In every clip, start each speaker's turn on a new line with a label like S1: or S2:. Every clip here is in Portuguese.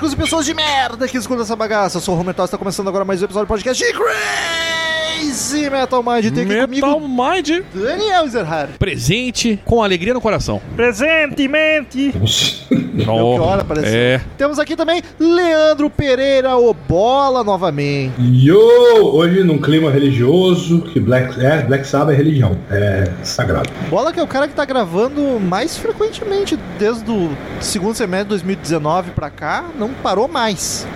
S1: punks, góticos e pessoas de merda que escutam essa bagaça. Eu sou o Romertal, está começando agora mais um episódio do podcast de Crazy Metal Mind. Tem aqui
S2: Metal
S1: comigo
S2: Mind
S1: Daniel Zerhard.
S2: presente com alegria no coração.
S3: Presentemente!
S1: É o que hora, parece.
S2: É.
S1: Temos aqui também Leandro Pereira, o Bola, novamente.
S4: Yo! Hoje num clima religioso, que Black, é, Black Sabbath é religião, é sagrado.
S1: Bola que é o cara que tá gravando mais frequentemente desde o segundo semestre de 2019 pra cá, não parou mais.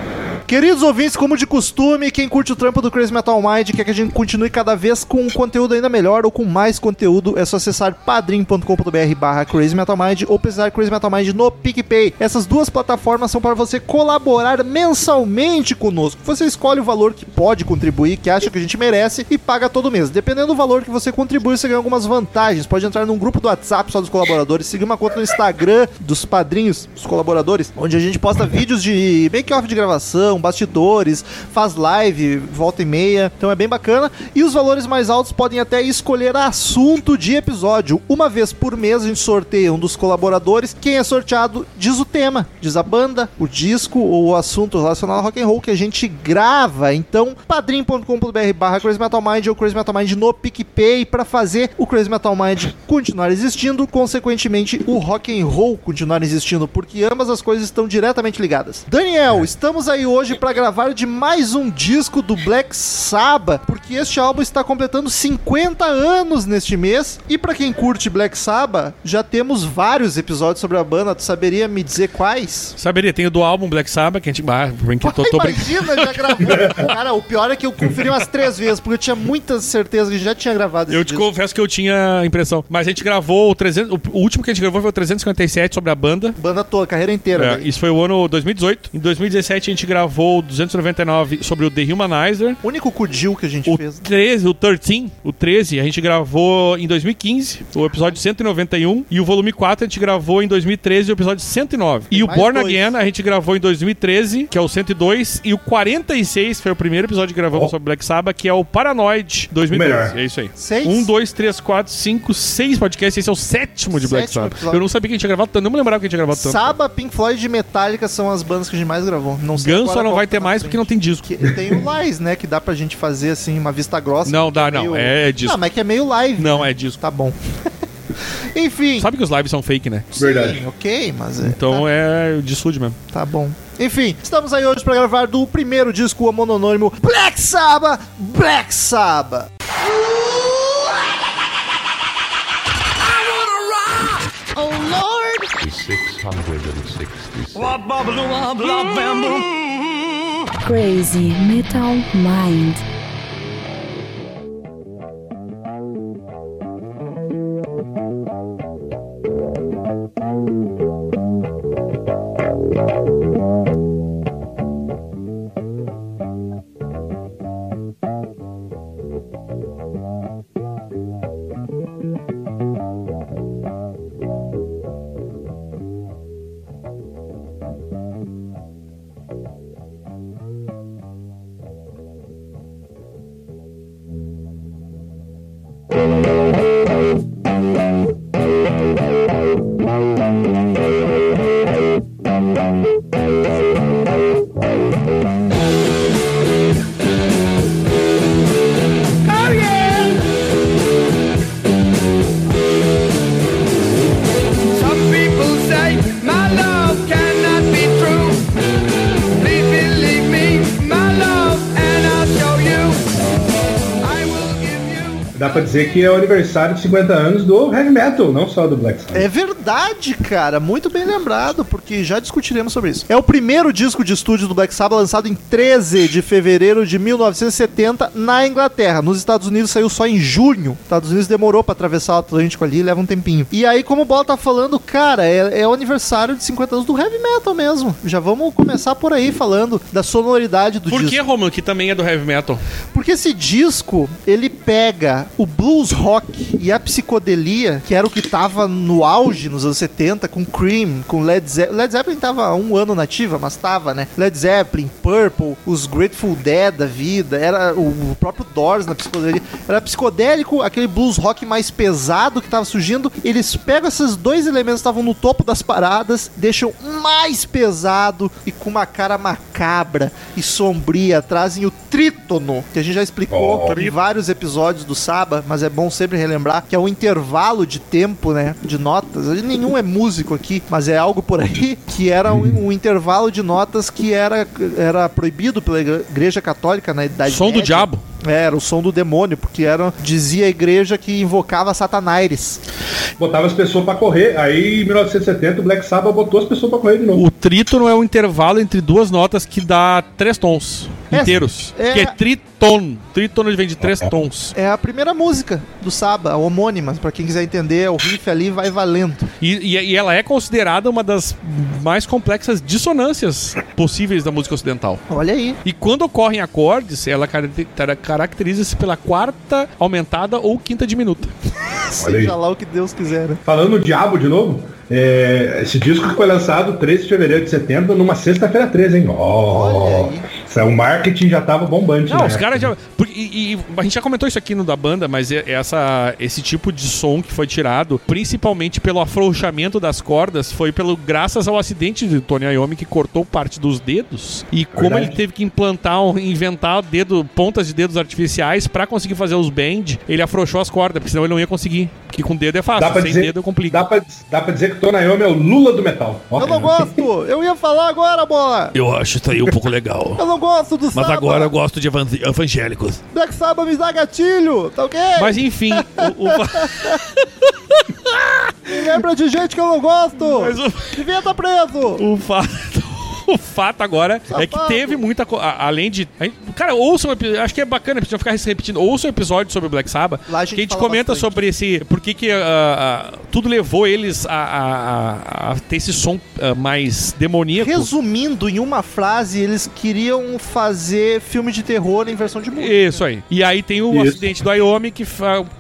S1: Queridos ouvintes, como de costume, quem curte o trampo do Crazy Metal Mind quer que a gente continue cada vez com um conteúdo ainda melhor ou com mais conteúdo, é só acessar padrim.com.br barra Crazy Metal Mind ou pesquisar Crazy Metal Mind no PicPay. Essas duas plataformas são para você colaborar mensalmente conosco. Você escolhe o valor que pode contribuir, que acha que a gente merece e paga todo mês. Dependendo do valor que você contribui, você ganha algumas vantagens. Pode entrar num grupo do WhatsApp só dos colaboradores, seguir uma conta no Instagram dos padrinhos, dos colaboradores, onde a gente posta vídeos de make-off de gravação, bastidores, faz live, volta e meia. Então é bem bacana. E os valores mais altos podem até escolher assunto de episódio. Uma vez por mês a gente sorteia um dos colaboradores. Quem é sorteado diz o tema, diz a banda, o disco ou o assunto relacionado ao rock and roll que a gente grava. Então, padrim.com.br barra Crazy Metal Mind ou Crazy Metal Mind no PicPay para fazer o Crazy Metal Mind continuar existindo, consequentemente o rock and roll continuar existindo, porque ambas as coisas estão diretamente ligadas. Daniel, estamos aí hoje para gravar de mais um disco do Black Sabbath, porque este álbum está completando 50 anos neste mês. E para quem curte Black Sabbath, já temos vários episódios sobre a banda. Tu saberia me dizer quais?
S2: Saberia, tem o do álbum Black Sabbath, que a gente. Ah, brinque, tô, tô brincando.
S1: Imagina, já gravou. Cara, o pior é que eu conferi umas três vezes, porque eu tinha muita certeza que já tinha gravado esse
S2: Eu te
S1: disco.
S2: confesso que eu tinha a impressão. Mas a gente gravou o 300. O o último que a gente gravou foi o 357 sobre a banda.
S1: Banda toda, carreira inteira.
S2: É,
S1: né?
S2: isso foi o ano 2018. Em 2017 a gente gravou o 299 sobre o The Humanizer.
S1: O único Kudil que a gente
S2: O
S1: fez.
S2: 13, o 13, o 13, a gente gravou em 2015, o episódio 191. E o volume 4 a gente gravou em 2013, o episódio 109.
S1: Tem
S2: e o Born
S1: dois.
S2: Again a gente gravou em 2013, que é o 102. E o 46 foi o primeiro episódio que gravamos
S4: Oh.
S2: sobre Black Sabbath, que é o Paranoid 2013.
S4: melhor.
S2: É isso aí.
S1: Seis?
S2: Um, dois, três, quatro, cinco, seis podcasts. Esse é o sétimo de Black
S1: Sétimo
S2: Sabbath.
S1: episódio.
S2: Eu não sabia que a gente tinha gravado tanto. Não me lembrava que a gente tinha gravado tanto.
S1: Saba, Pink Floyd e Metallica são as bandas que a gente mais gravou. Não sei
S2: não vai ter
S1: tá
S2: mais
S1: frente.
S2: porque não tem disco.
S1: Que- tem o Lies, né? Que dá pra gente fazer assim, uma vista grossa.
S2: Não, dá, não.
S1: Meio-
S2: É disco.
S1: Não, mas que é meio live.
S2: Não, é disco.
S1: Tá bom. Enfim.
S2: Sabe que os lives são fake, né?
S4: Verdade.
S1: Sim, ok, mas é.
S2: Então é de estúdio mesmo.
S1: Tá bom. Enfim, estamos aí hoje pra gravar do primeiro disco mononônimo Black Sabbath, Black Sabbath.
S5: Oh Lord!
S6: 666.
S7: Crazy Metal Mind.
S4: Dizer que é o aniversário de 50 anos do heavy metal, não só do Black Sabbath.
S1: É verdade, cara. Muito bem lembrado, porque já discutiremos sobre isso. É o primeiro disco de estúdio do Black Sabbath lançado em 13 de fevereiro de 1970 na Inglaterra. Nos Estados Unidos saiu só em junho. Estados Unidos demorou pra atravessar o Atlântico ali, leva um tempinho. E aí, como o Bola tá falando, cara, é, é o aniversário de 50 anos do heavy metal mesmo. Já vamos começar por aí falando da sonoridade do
S2: Por
S1: disco.
S2: que, Romulo, que também é do heavy metal?
S1: Porque esse disco, ele pega o blues rock e a psicodelia, que era o que tava no auge nos anos 70, com Cream, com Led Zeppelin. Led Zeppelin tava há um ano nativa, mas tava, né? Led Zeppelin, Purple, os Grateful Dead da vida, era o o próprio Doors na psicodelia. Era psicodélico, aquele blues rock mais pesado que tava surgindo. Eles pegam esses dois elementos que estavam no topo das paradas, deixam mais pesado e com uma cara macabra e sombria, trazem o trítono, que a gente já explicou
S4: Oh.
S1: em vários episódios do Saba, mas é bom sempre relembrar que é um intervalo de tempo, né, de notas. Nenhum é músico aqui, mas é algo por aí que era um, um intervalo de notas que era, era proibido pela Igreja Católica na Idade
S2: Som do
S1: Média.
S2: diabo.
S1: É, era o som do demônio, porque era, dizia a igreja que invocava Satanás.
S4: Botava as pessoas pra correr. Aí em 1970 o Black Sabbath botou as pessoas pra correr de novo.
S2: O trítono é o intervalo entre duas notas que dá três tons
S1: É,
S2: inteiros.
S1: é-
S2: Que é triton. Trítono vem de três tons.
S1: É a primeira música do Saba, a homônima, pra quem quiser entender, o riff ali vai valendo.
S2: E, e- e ela é considerada uma das mais complexas dissonâncias possíveis da música ocidental.
S1: Olha aí.
S2: E quando ocorrem acordes, ela caracte- cara- caracteriza-se pela quarta aumentada ou quinta diminuta.
S1: Seja lá o que Deus quiser. né?
S4: Falando no Diabo de novo, é, esse disco foi lançado 13 de fevereiro de setembro, numa sexta-feira 13, hein? Ó,
S1: Olha aí.
S4: isso é, o marketing já tava bombante.
S2: Não,
S4: né?
S2: os caras já. porque- e, e a gente já comentou isso aqui no da banda, mas é- essa, esse tipo de som que foi tirado, principalmente pelo afrouxamento das cordas, foi pelo graças ao acidente de Tony Iommi que cortou parte dos dedos. E como
S4: Verdade.
S2: ele teve que implantar, inventar dedo, pontas de dedos artificiais pra conseguir fazer os bend, ele afrouxou as cordas, porque senão ele não ia conseguir. Porque com dedo é fácil, sem
S4: dizer,
S2: dedo complica.
S4: dá, pra, dá pra dizer que Tony Iommi é o Lula do metal.
S1: Eu não gosto! Eu ia falar agora, bola!
S2: Eu acho isso aí um pouco legal.
S1: Eu não gosto do Saba!
S2: gosto de evangélicos.
S1: Black Sabbath me dá gatilho, tá ok?
S2: Mas enfim, o- o...
S1: Me lembra de gente que eu não gosto!
S2: Mas o-
S1: Devia estar preso!
S2: O fato. O fato agora é que teve muita coisa. Além de. a Cara, ouçam. um epi- Acho que é bacana, precisa ficar se repetindo. Ouçam um episódio sobre o Black Sabbath.
S1: Lá a gente
S2: que a gente comenta
S1: bastante.
S2: sobre esse. Por que, que ah, ah, tudo levou eles a, a- a- a ter esse som ah, mais demoníaco.
S1: Resumindo em uma frase, eles queriam fazer filme de terror em versão de música.
S2: Isso aí. E aí tem o
S4: Isso.
S2: acidente do Iomi que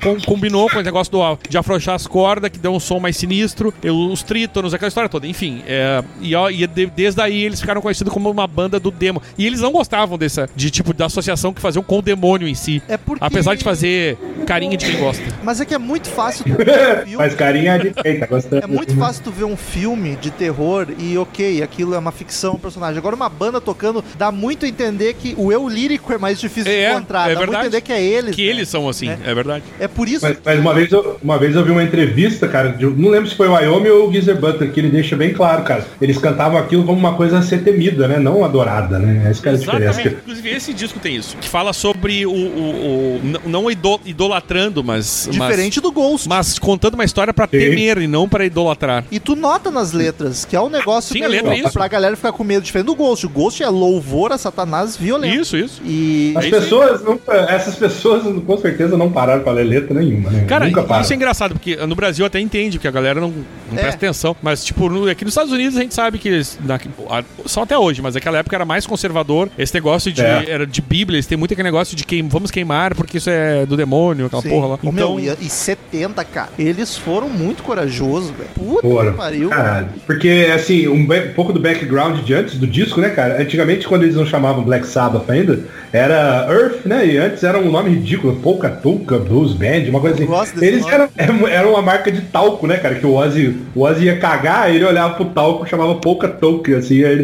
S2: com- combinou com o negócio do, de afrouxar as cordas, que deu um som mais sinistro, e os trítonos, aquela história toda. Enfim, é, e, ó, e de- desde aí eles ficaram conhecidos como uma banda do demo. E eles não gostavam dessa, de tipo, da associação que faziam com o demônio em si.
S1: É porque.
S2: Apesar de fazer carinha de quem gosta.
S1: Mas é que é muito fácil tu ver um filme.
S4: Mas carinha de quem tá gostando.
S1: É muito fácil tu ver um filme de terror e ok, aquilo é uma ficção, um personagem. Agora uma banda tocando dá muito a entender que o eu lírico é mais difícil
S2: É,
S1: de encontrar.
S2: é
S1: dá muito a
S2: verdade.
S1: entender que é eles.
S2: Que
S1: né?
S2: eles são assim,
S1: É.
S2: é, verdade.
S1: É por isso
S4: Mas, mas uma, vez eu, uma vez eu vi uma entrevista, cara, de- não lembro se foi o Wyoming ou o Geezer Butler, que ele deixa bem claro, cara. Eles cantavam aquilo como uma coisa ser temida, né? Não adorada, né? Essa que é a diferença.
S2: Exatamente. Inclusive, esse disco tem isso. Que fala sobre o. o- o- não ido- idolatrando, mas.
S1: diferente do Ghost.
S2: Mas, mas contando uma história pra
S4: Sim.
S2: temer e não pra idolatrar.
S1: E tu nota nas letras que é um negócio
S2: Sim, a letra é isso.
S1: pra galera ficar com medo diferente do Ghost. O Ghost é louvor a Satanás violento.
S2: Isso, isso.
S1: E
S4: As
S2: É isso
S4: pessoas, não, essas pessoas com certeza não pararam pra ler letra nenhuma, né?
S2: Cara,
S4: Nunca
S2: isso é engraçado, porque no Brasil até entende, porque a galera não, não
S1: É.
S2: presta atenção. Mas, tipo, no- aqui nos Estados Unidos a gente sabe que eles. na- a- só até hoje, mas naquela época era mais conservador. Esse negócio de.
S4: É.
S2: Era de Bíblia, eles têm muito aquele negócio de queim, vamos queimar porque isso é do demônio, aquela
S1: Sim.
S2: porra lá. Então.
S1: meu, e, e 70, cara. Eles foram muito corajosos, velho. Puta
S4: Foram.
S1: que pariu.
S4: Caralho. Porque, assim, um, um pouco do background de antes do disco, né, cara? Antigamente, quando eles não chamavam Black Sabbath ainda, era Earth, né? E antes era um nome ridículo, Polka Tulka Blues Band, uma coisa
S1: Eu
S4: assim.
S1: gosto desse
S4: Eles
S1: nome.
S4: eram, eram, eram uma marca de talco, né, cara? Que o Ozzy, o Ozzy ia cagar, ele olhava pro talco, chamava Polka Tulka, assim, aí ele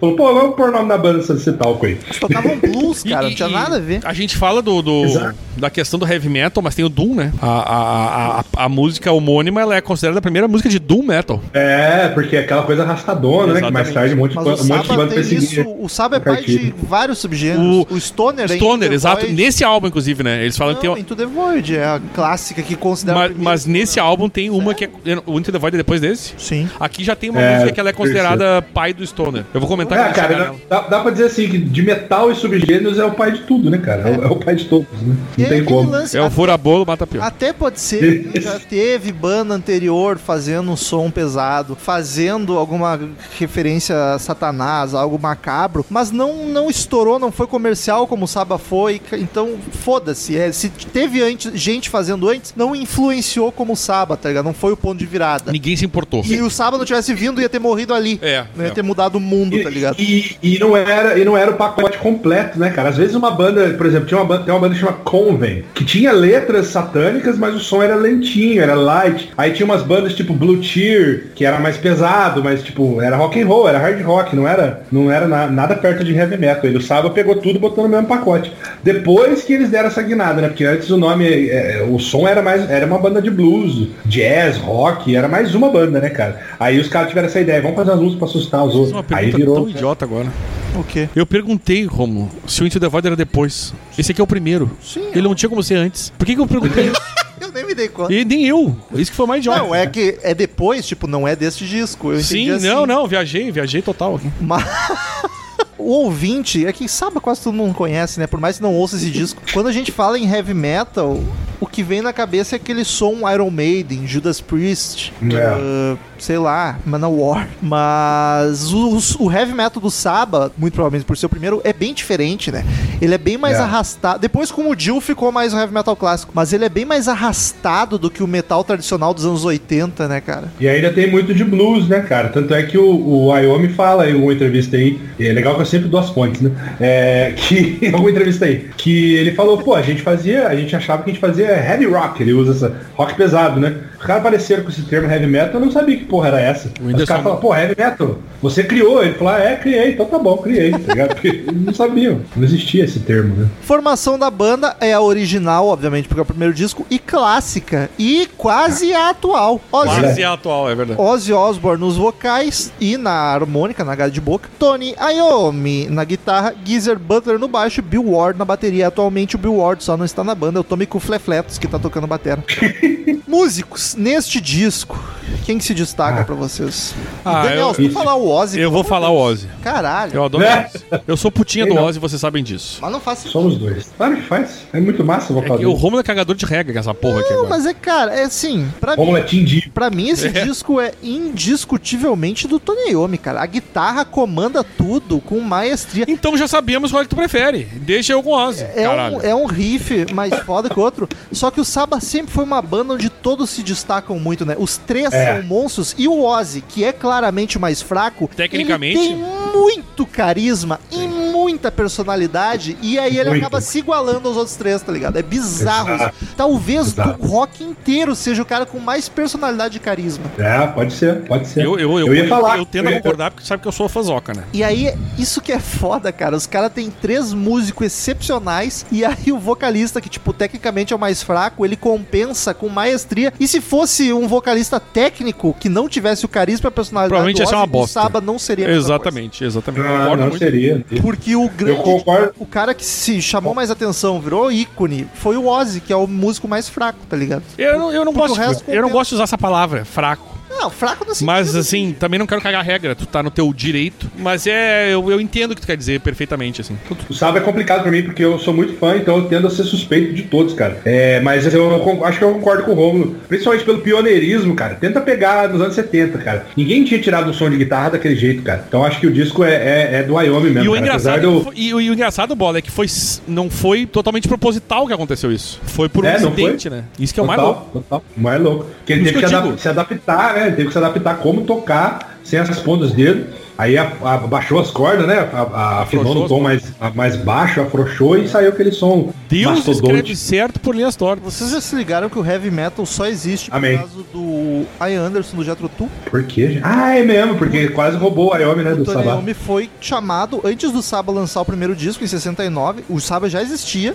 S4: falou, pô, vamos pôr o nome da banda desse talco aí.
S1: Eles tocavam blues, cara.
S2: e-
S1: não tinha nada a ver.
S2: A gente fala do, do- da questão do heavy metal, mas tem o Doom, né? A, a, a, a, a música homônima ela é considerada a primeira música de Doom Metal.
S4: É, porque é aquela coisa arrastadona, né? Que mais
S2: Exatamente.
S4: tarde um monte, de
S1: Mas o
S4: um monte de banda perseguia.
S1: isso. O Saba é pai de vários subgêneros. O, Stoner, é
S2: Stoner,
S1: Into the
S2: exato.
S1: Void.
S2: Nesse álbum, inclusive, né? Eles falam que tem.
S1: Não, Into the Void é a clássica que considera.
S2: Mas,
S1: o
S2: mas nesse
S1: Stoner.
S2: álbum tem uma que é. O Into the Void é depois desse?
S1: Sim.
S2: Aqui já tem uma
S4: É,
S2: música que ela é considerada pai do Stoner. Eu vou comentar tentar
S4: É, cara, dá, dá, pra dizer assim, que de metal e subgêneros é o pai de tudo, né, cara? É, o- é o pai de todos, né?
S1: E
S4: Não
S1: é
S4: tem como.
S1: lance-
S2: É o fura-bolo, mata pior.
S1: Até pode ser que já teve banda anterior fazendo um som pesado, fazendo alguma referência a Satanás, algo macabro, mas não, não estourou, não foi comercial como o Saba foi. Então, foda-se. É, se teve antes, gente fazendo antes, não influenciou como o Saba, tá ligado? Não foi o ponto de virada.
S2: Ninguém se importou.
S1: Se o Saba não tivesse vindo, ia ter morrido ali.
S2: É,
S1: Não ia
S2: é.
S1: ter mudado o mundo,
S4: E,
S1: tá ligado?
S4: E, e não era, e não era o pacote completo, né, cara? Às vezes uma banda, por exemplo, tinha uma banda, tem uma banda que chama Conven, que tinha letras satânicas, mas o som era lentinho, era light. Aí tinha umas bandas tipo Blue Cheer, que era mais pesado, mas tipo, era rock and roll, era hard rock, não era, não era na- nada perto de heavy metal. Ele o Saba pegou tudo e botou no mesmo pacote. Depois que eles deram essa guinada, né? Porque antes o nome, é, o som era mais, era uma banda de blues, jazz, rock, era mais uma banda, né, cara? Aí os caras tiveram essa ideia, vamos fazer as músicas pra assustar os
S2: Fiz
S4: outros. Aí virou.
S2: Tão idiota agora.
S1: O quê?
S2: Eu perguntei, Romulo, se o Into the Void era depois. Esse aqui é o primeiro.
S1: Sim.
S2: Ele não tinha como ser antes. Por que, que eu perguntei isso?
S1: Eu nem me dei conta.
S2: E nem eu. Isso que foi mais idiota.
S1: Não, é que é depois, tipo, não é deste disco. Eu
S2: Sim,
S1: assim.
S2: não, não, viajei, viajei total aqui.
S1: Mas o ouvinte, é que sabe, quase todo mundo conhece, né? Por mais que não ouça esse disco. Quando a gente fala em heavy metal, o que vem na cabeça é aquele som Iron Maiden, Judas Priest,
S4: É.
S1: ah, sei lá, Manowar. Mas o, o heavy metal do Saba, muito provavelmente por ser o primeiro, é bem diferente, né? Ele é bem mais
S4: É.
S1: arrastado. Depois com o Jill ficou mais o heavy metal clássico, mas ele é bem mais arrastado do que o metal tradicional dos anos 80, né, cara?
S4: E ainda tem muito de blues, né, cara? Tanto é que o, o Wyoming fala em alguma entrevista aí, é legal que eu sempre dou as fontes, né? É, que, em alguma entrevista aí, que ele falou, pô, a gente fazia, a gente achava que a gente fazia heavy rock, ele usa essa rock pesado, né? Os caras apareceram com esse termo heavy metal, eu não sabia que porra era essa. Os
S2: Whindersson-
S4: caras falaram, pô, heavy metal, você criou? Ele falou, ah, é, criei, então tá bom, criei, tá ligado? Porque eles não sabiam, não existia esse termo, né?
S1: Formação da banda é a original, obviamente, porque é o primeiro disco, e clássica, e quase a atual. Ozzy,
S2: Quase é atual, é verdade.
S1: Ozzy Osbourne nos vocais e na harmônica, na galha de boca. Tony Iommi na guitarra, Geezer Butler no baixo, Bill Ward na bateria. Atualmente o Bill Ward só não está na banda, é o Tommy Flefletos que tá tocando batera. Músicos, neste disco, quem que se destaca pra vocês?
S2: Ah,
S1: Daniel,
S2: eu-
S1: se tu falar o Ozzy...
S2: Eu vou
S1: pelo
S2: falar o Ozzy.
S1: Deus. Caralho.
S2: Eu adoro
S4: É.
S2: Ozzy. Eu sou putinha do
S4: não?
S2: Ozzy, vocês sabem disso.
S1: Mas não faça
S4: Somos dois. Claro que faz, é muito massa o
S2: É o Romulo é cagador de regra com essa porra aqui
S1: Não, mas é, cara, é assim, pra mim,
S4: Vamos lá, Tindy.
S1: pra mim esse
S2: É.
S1: disco é indiscutivelmente do Tony Iommi, cara. A guitarra comanda tudo com maestria.
S2: Então já sabemos qual é que tu prefere. Deixa eu com o Ozzy.
S1: É um, é um riff mais foda que o outro. Só que o Saba sempre foi uma banda onde todos se destacam muito, né? Os três
S4: É.
S1: são monstros e o Ozzy, que é claramente o mais fraco,
S2: Tecnicamente.
S1: ele tem muito carisma e muita personalidade. E aí ele
S4: Muito.
S1: acaba se igualando aos outros três, tá ligado? É bizarro.
S4: Exato.
S1: isso. Talvez
S4: Exato.
S1: do rock inteiro seja o cara com mais personalidade e carisma.
S4: É, pode ser, pode ser.
S2: Eu, eu, eu,
S4: eu ia falar.
S2: eu tento
S4: eu ia-
S2: concordar porque sabe que eu sou fãzoca, né?
S1: E aí, isso que é foda, cara. Os caras têm três músicos excepcionais. E aí, o vocalista, que, tipo, tecnicamente é o mais fraco, ele compensa com maestria. E se fosse um vocalista técnico que não tivesse o carisma personalidade
S2: Provavelmente
S1: do
S2: ia ser uma bosta.
S1: o Saba não seria
S2: Exatamente, exatamente.
S4: Ah,
S2: Concordo
S4: não
S2: muito.
S4: seria.
S1: Porque o grande.
S4: Eu concordo.
S1: O cara que se chamou mais atenção, virou ícone, foi o Ozzy, que é o músico mais fraco, tá ligado?
S2: Eu, não- eu não
S1: Porque
S2: gosto, eu não gosto de usar essa palavra, fraco.
S1: Não, fraco no sentido
S2: Mas assim, também não quero cagar a regra, tu tá no teu direito. Mas é, eu, eu entendo o que tu quer dizer perfeitamente, assim.
S4: O Saba é complicado pra mim porque eu sou muito fã, então eu tendo a ser suspeito de todos, cara. É, mas eu, con- acho que eu concordo com o Romulo, principalmente pelo pioneirismo, cara. Tenta pegar nos anos 70, cara. Ninguém tinha tirado um som de guitarra daquele jeito, cara. Então acho que o disco é, é, é do Wyoming mesmo.
S2: E o,
S4: cara.
S2: engraçado, é
S4: do-
S2: foi- e, o- e o engraçado, Bola, é que foi, não foi totalmente proposital que aconteceu isso. Foi por um
S4: É,
S2: acidente, né? Isso que é o mais louco.
S4: Total, o mais louco. Porque ele teve
S2: que
S4: que,
S2: eu
S4: adap-
S2: digo.
S4: se adaptar, né? Ele teve que se adaptar como tocar sem as pontas dedos. Aí a- a- abaixou as cordas, né? A- A, afinou no tom mais, a- mais baixo, afrouxou e saiu aquele som
S2: Deus escreve
S4: mastodonte.
S2: certo por linhas tortas.
S1: Vocês já se ligaram que o heavy metal só existe
S4: Amém.
S1: por causa do Ian Anderson do Jethro Tull?
S4: Por quê, gente? Ah, é mesmo, porque quase roubou o Wyoming, né?
S1: O
S4: Do
S1: Tony
S4: Sabá.
S1: Iommi foi chamado, antes do Saba lançar o primeiro disco, em 69, o Saba já existia,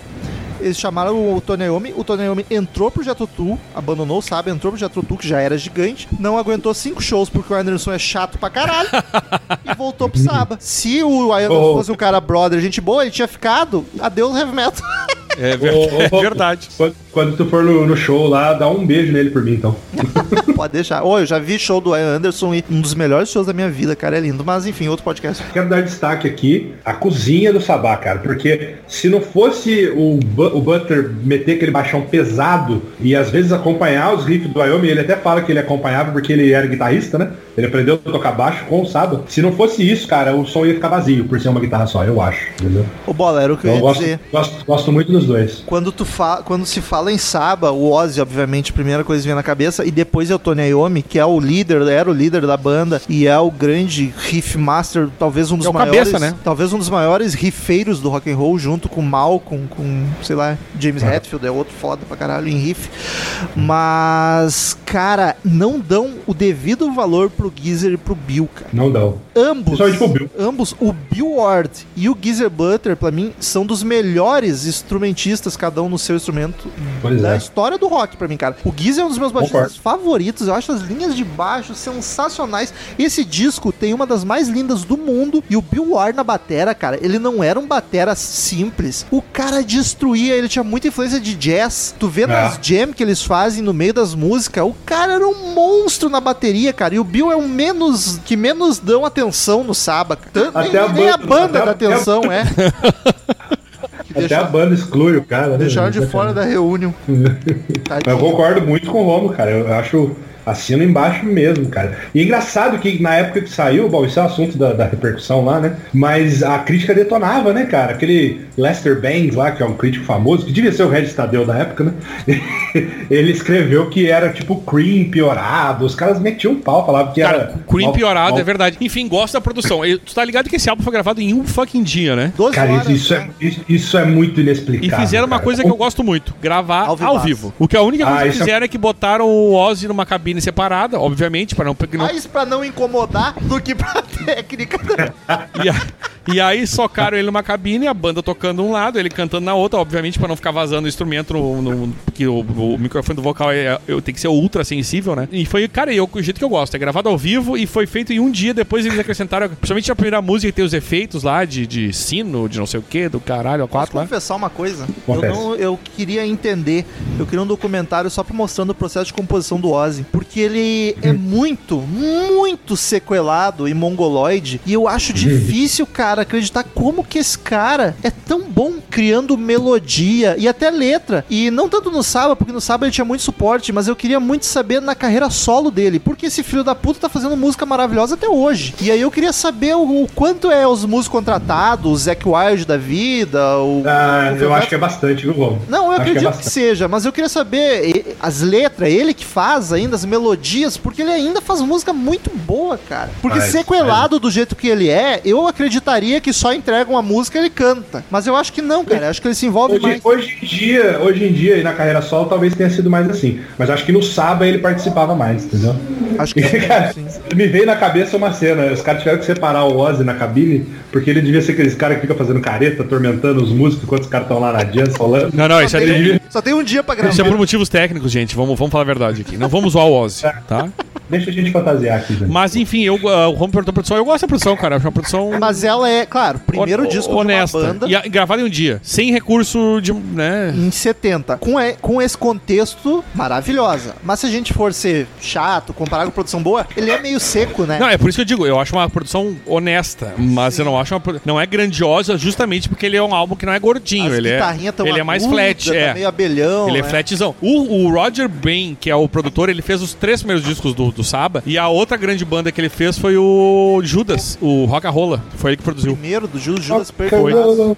S1: eles chamaram o Tony Iommi, o Tony Iommi entrou pro Tull, abandonou o Saba, entrou pro Tull, que já era gigante, não aguentou cinco shows porque o Anderson é chato pra caralho, e voltou pro Saba. Se o Ian
S4: Oh.
S1: fosse um cara brother, gente boa, ele tinha ficado, adeus heavy metal.
S2: É, ver-
S4: Ô, ô,
S2: é verdade.
S4: Quando, quando tu for no, no show lá, dá um beijo nele por mim, então.
S1: Pode deixar. Ô, eu já vi show do Ian Anderson e um dos melhores shows da minha vida, cara. É lindo. Mas enfim, outro podcast.
S4: Quero dar destaque aqui a cozinha do Sabá, cara, porque se não fosse o, o Butter meter aquele baixão pesado e às vezes acompanhar os riffs do Wyoming, ele até fala que ele acompanhava porque ele era guitarrista, né? Ele aprendeu a tocar baixo com o Saba. Se não fosse isso, cara, o som ia ficar vazio por ser uma guitarra só, eu acho, entendeu?
S1: O Bola, era o que eu
S4: Então, eu
S1: ia
S4: gosto,
S1: dizer.
S4: gosto, gosto muito dos dois.
S1: Quando, tu fa... Quando se fala em Saba, o Ozzy, obviamente, a primeira coisa que vem na cabeça, e depois é o Tony Iommi, que é o líder, era o líder da banda, e é o grande riff master, talvez um dos
S2: É o
S1: maiores.
S2: cabeça, né?
S1: Talvez um dos maiores riffeiros do rock and roll, junto com Malcolm, com, sei lá, James Hetfield, é outro foda pra caralho em riff. Mas, cara, não dão o devido valor pro Geezer e pro Bill, cara.
S4: Não dão.
S1: Ambos,
S4: pro Bill.
S1: ambos, o Bill Ward e o Geezer Butler, pra mim, são dos melhores instrumentistas, cada um no seu instrumento
S4: Pois
S1: da
S4: é.
S1: história do rock, pra mim, cara. O Geezer é um dos meus baixistas favoritos, eu acho as linhas de baixo sensacionais. Esse disco tem uma das mais lindas do mundo e o Bill Ward na batera, cara, ele não era um batera simples. O cara destruía, ele tinha muita influência de jazz. Tu vê
S4: É.
S1: nas jam que eles fazem no meio das músicas, o cara era um monstro na bateria, cara. E o Bill é o menos que menos dão atenção no Saba. Tanto-
S4: Até
S1: nem,
S4: a
S1: nem a
S4: banda-
S1: dá
S4: a-
S1: atenção, é.
S4: Até
S1: deixa-
S4: a banda exclui o cara, né?
S1: Deixaram de fora da reunião.
S4: Mas eu concordo muito com o Romo, cara. Eu acho assino embaixo mesmo, cara. E é engraçado que na época que saiu, bom, isso é assunto da, da repercussão lá, né? Mas a crítica detonava, né, cara? Aquele Lester Bangs lá, que é um crítico famoso, que devia ser o Regis Tadeu da época, né? Ele escreveu que era tipo Cream piorado. Os caras metiam um pau, falavam que era.
S2: Cara, Cream
S4: mal-
S2: piorado,
S4: mal-
S2: é verdade. Enfim, gosta da produção. E Tu tá ligado que esse álbum foi gravado em um fucking dia, né?
S1: 12
S4: Cara,
S1: horas,
S4: isso,
S1: né?
S4: é, isso, é muito
S2: E
S4: inexplicável.
S2: fizeram uma
S4: cara.
S2: coisa que eu gosto muito, gravar
S1: Ao
S2: ao, vivo. O que a única coisa
S4: Ah,
S2: que
S4: é-
S2: fizeram é que botaram o Ozzy numa cabine separada, obviamente, para não, não
S1: Mais pra não incomodar do que pra técnica.
S2: E, a- e aí socaram ele numa cabine, a banda tocando um lado, ele cantando na outra, obviamente, pra não ficar vazando o instrumento, no, no- porque o, o microfone do vocal é, eu, tem que ser ultra sensível, né? E foi, cara, eu, o jeito que eu gosto, é gravado ao vivo e foi feito em um dia, depois eles acrescentaram, principalmente a primeira música tem os efeitos lá de, de sino, de não sei o que, do caralho, a
S1: Posso
S2: quatro lá.
S1: confessar uma coisa? Eu, não, eu queria entender. Eu queria um documentário só pra mostrando o processo de composição do Ozzy. Porque ele é muito, muito sequelado e mongoloide. E eu acho difícil, cara, acreditar como que esse cara é tão bom criando melodia e até letra. E não tanto no Saba, porque no Saba ele tinha muito suporte, mas eu queria muito saber na carreira solo dele. Porque esse filho da puta tá fazendo música maravilhosa até hoje. E aí eu queria saber o, o quanto é os músicos contratados, o Zac Wild da vida, o.
S4: Ah,
S1: o
S4: eu acho que é bastante, viu,
S1: não, eu
S4: Acho que é
S1: acredito que,
S4: bastante.
S1: seja, mas eu queria saber as letras, ele que faz ainda, as melodias, porque ele ainda faz música muito boa, cara. Porque sequelado do jeito que ele é, eu acreditaria que só entrega uma música e ele canta. Mas eu acho que não, cara. Eu acho que ele se envolve
S4: Hoje,
S1: mais.
S4: hoje em dia, hoje em dia, e na carreira solo, talvez tenha sido mais assim. Mas acho que no Saba ele participava mais, entendeu?
S1: Acho que
S4: E, cara,
S1: sim.
S4: me veio na cabeça uma cena. Os caras tiveram que separar o Ozzy na cabine, porque ele devia ser aqueles caras que ficam fazendo careta, atormentando os músicos enquanto os caras estão lá na jazz rolando.
S2: Não, não, isso é,
S1: só tem um dia pra gravar.
S2: isso é por motivos técnicos, gente. Vamos, vamos falar a verdade aqui. Não vamos zoar o Ozzy, tá?
S4: Deixa a gente fantasiar aqui, gente.
S2: Mas enfim, eu, uh, o Romo perguntou a produção. Eu gosto da produção, cara. Eu acho uma produção.
S1: Mas ela é, claro, primeiro disco
S2: honesta.
S1: de uma banda
S2: E, a- gravado em um dia. Sem recurso de. né?
S1: em 70. Com, e- com esse contexto, maravilhosa. Mas se a gente for ser chato, comparar com produção boa, ele é meio seco, né?
S2: Não, é por isso que eu digo, eu acho uma produção honesta, mas eu não acho uma não é grandiosa justamente porque ele é um álbum que não é gordinho,
S1: As
S2: ele é ele é mais flat,
S1: tá
S2: é.
S1: meio abelhão.
S2: Ele é
S1: né?
S2: flatzão. O, o Roger Bain, que é o produtor, ele fez os três primeiros discos do, do Saba. E a outra grande banda que ele fez foi o Judas, o Rock and Rolla. Foi ele que produziu.
S1: Primeiro do Judas, Judas
S4: Foi.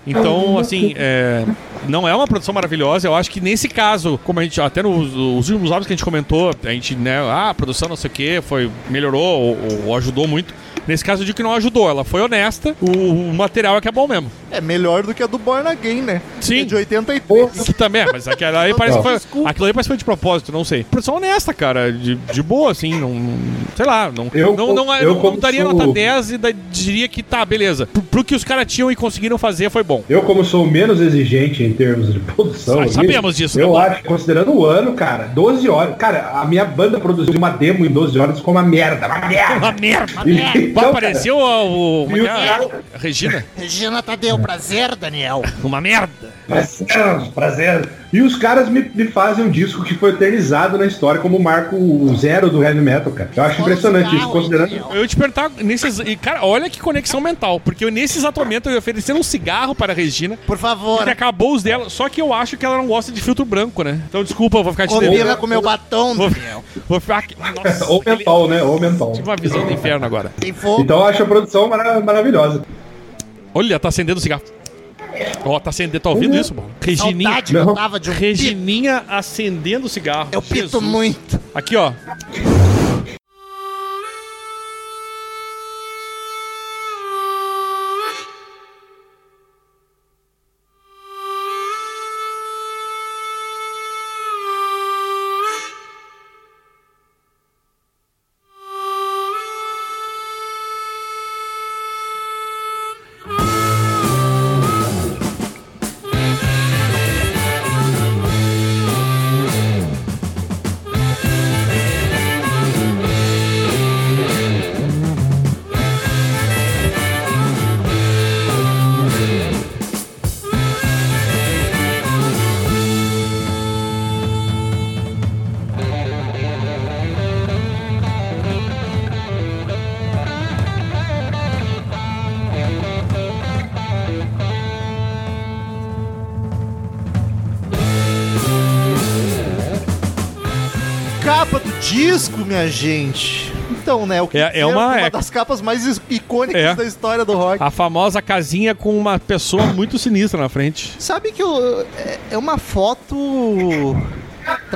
S2: Então, assim, é, não é uma produção maravilhosa. Eu acho que nesse caso, como a gente, até nos, nos últimos álbuns que a gente comentou, a gente, né, ah, a produção não sei o que, foi, melhorou ou, ou ajudou muito. Nesse caso, eu digo que não ajudou. Ela foi honesta. O, o material é que é bom mesmo.
S1: É melhor do que a do Born Again, né?
S2: Sim.
S1: É de 83.
S2: Que também, é, mas aquilo aí parece que foi,
S1: Desculpa.
S2: aquilo aí parece que foi de propósito, não sei. Produção honesta, cara, de, de boa, assim, não, não- sei lá, não,
S4: Eu
S2: não, não,
S4: eu
S2: não,
S4: como
S2: daria
S4: sou-
S2: nota 10 e da- diria que tá, beleza. Pro, pro que os caras tinham e conseguiram fazer, foi bom.
S4: Eu, como sou menos exigente em termos de produção,
S2: Ah,
S4: aqui,
S2: sabemos disso,
S4: Eu
S2: né?
S4: acho, considerando o ano, cara, 12 horas. Cara, a minha banda produziu uma demo em 12 horas com uma merda, uma merda.
S2: Uma merda.
S4: E, Então,
S2: apareceu o. Como é que
S4: E o
S2: é?
S4: cara-
S2: A Regina?
S3: Regina Tadeu, prazer, Daniel.
S2: Uma merda.
S4: Prazer, prazer. E os caras me, me fazem um disco que foi eternizado na história como o marco zero do heavy metal, cara. Eu acho impressionante isso, considerando.
S2: Eu ia te perguntar, nesses, e, cara, olha que conexão mental, porque eu, nesse exato momento eu ia oferecer um cigarro para a Regina,
S3: Por favor,
S2: que acabou os dela, só que eu acho que ela não gosta de filtro branco, né? Então desculpa, eu vou ficar te
S3: combina
S2: devendo.
S3: com meu batom,
S2: Vou,
S3: Daniel.
S2: vou ficar aqui. Nossa,
S4: Ou
S2: aquele-
S4: mental, né? Ou mental.
S2: tive uma visão do inferno agora.
S3: Tem fogo.
S4: Então eu acho a produção mara- maravilhosa.
S2: Olha, tá acendendo o cigarro. Ó, tá acendendo, tá ouvindo isso, mano? Regininha,
S3: Saudade que eu tava de um pito.
S2: Regininha acendendo o cigarro.
S3: Eu pito
S2: Jesus.
S3: muito.
S2: Aqui, ó.
S1: Minha gente. Então, né, o que
S2: É- é
S1: dizer,
S2: uma- é-
S1: das capas mais is- icônicas
S2: É.
S1: da história do rock.
S2: A famosa casinha com uma pessoa muito sinistra na frente.
S1: Sabe que eu- é, é uma foto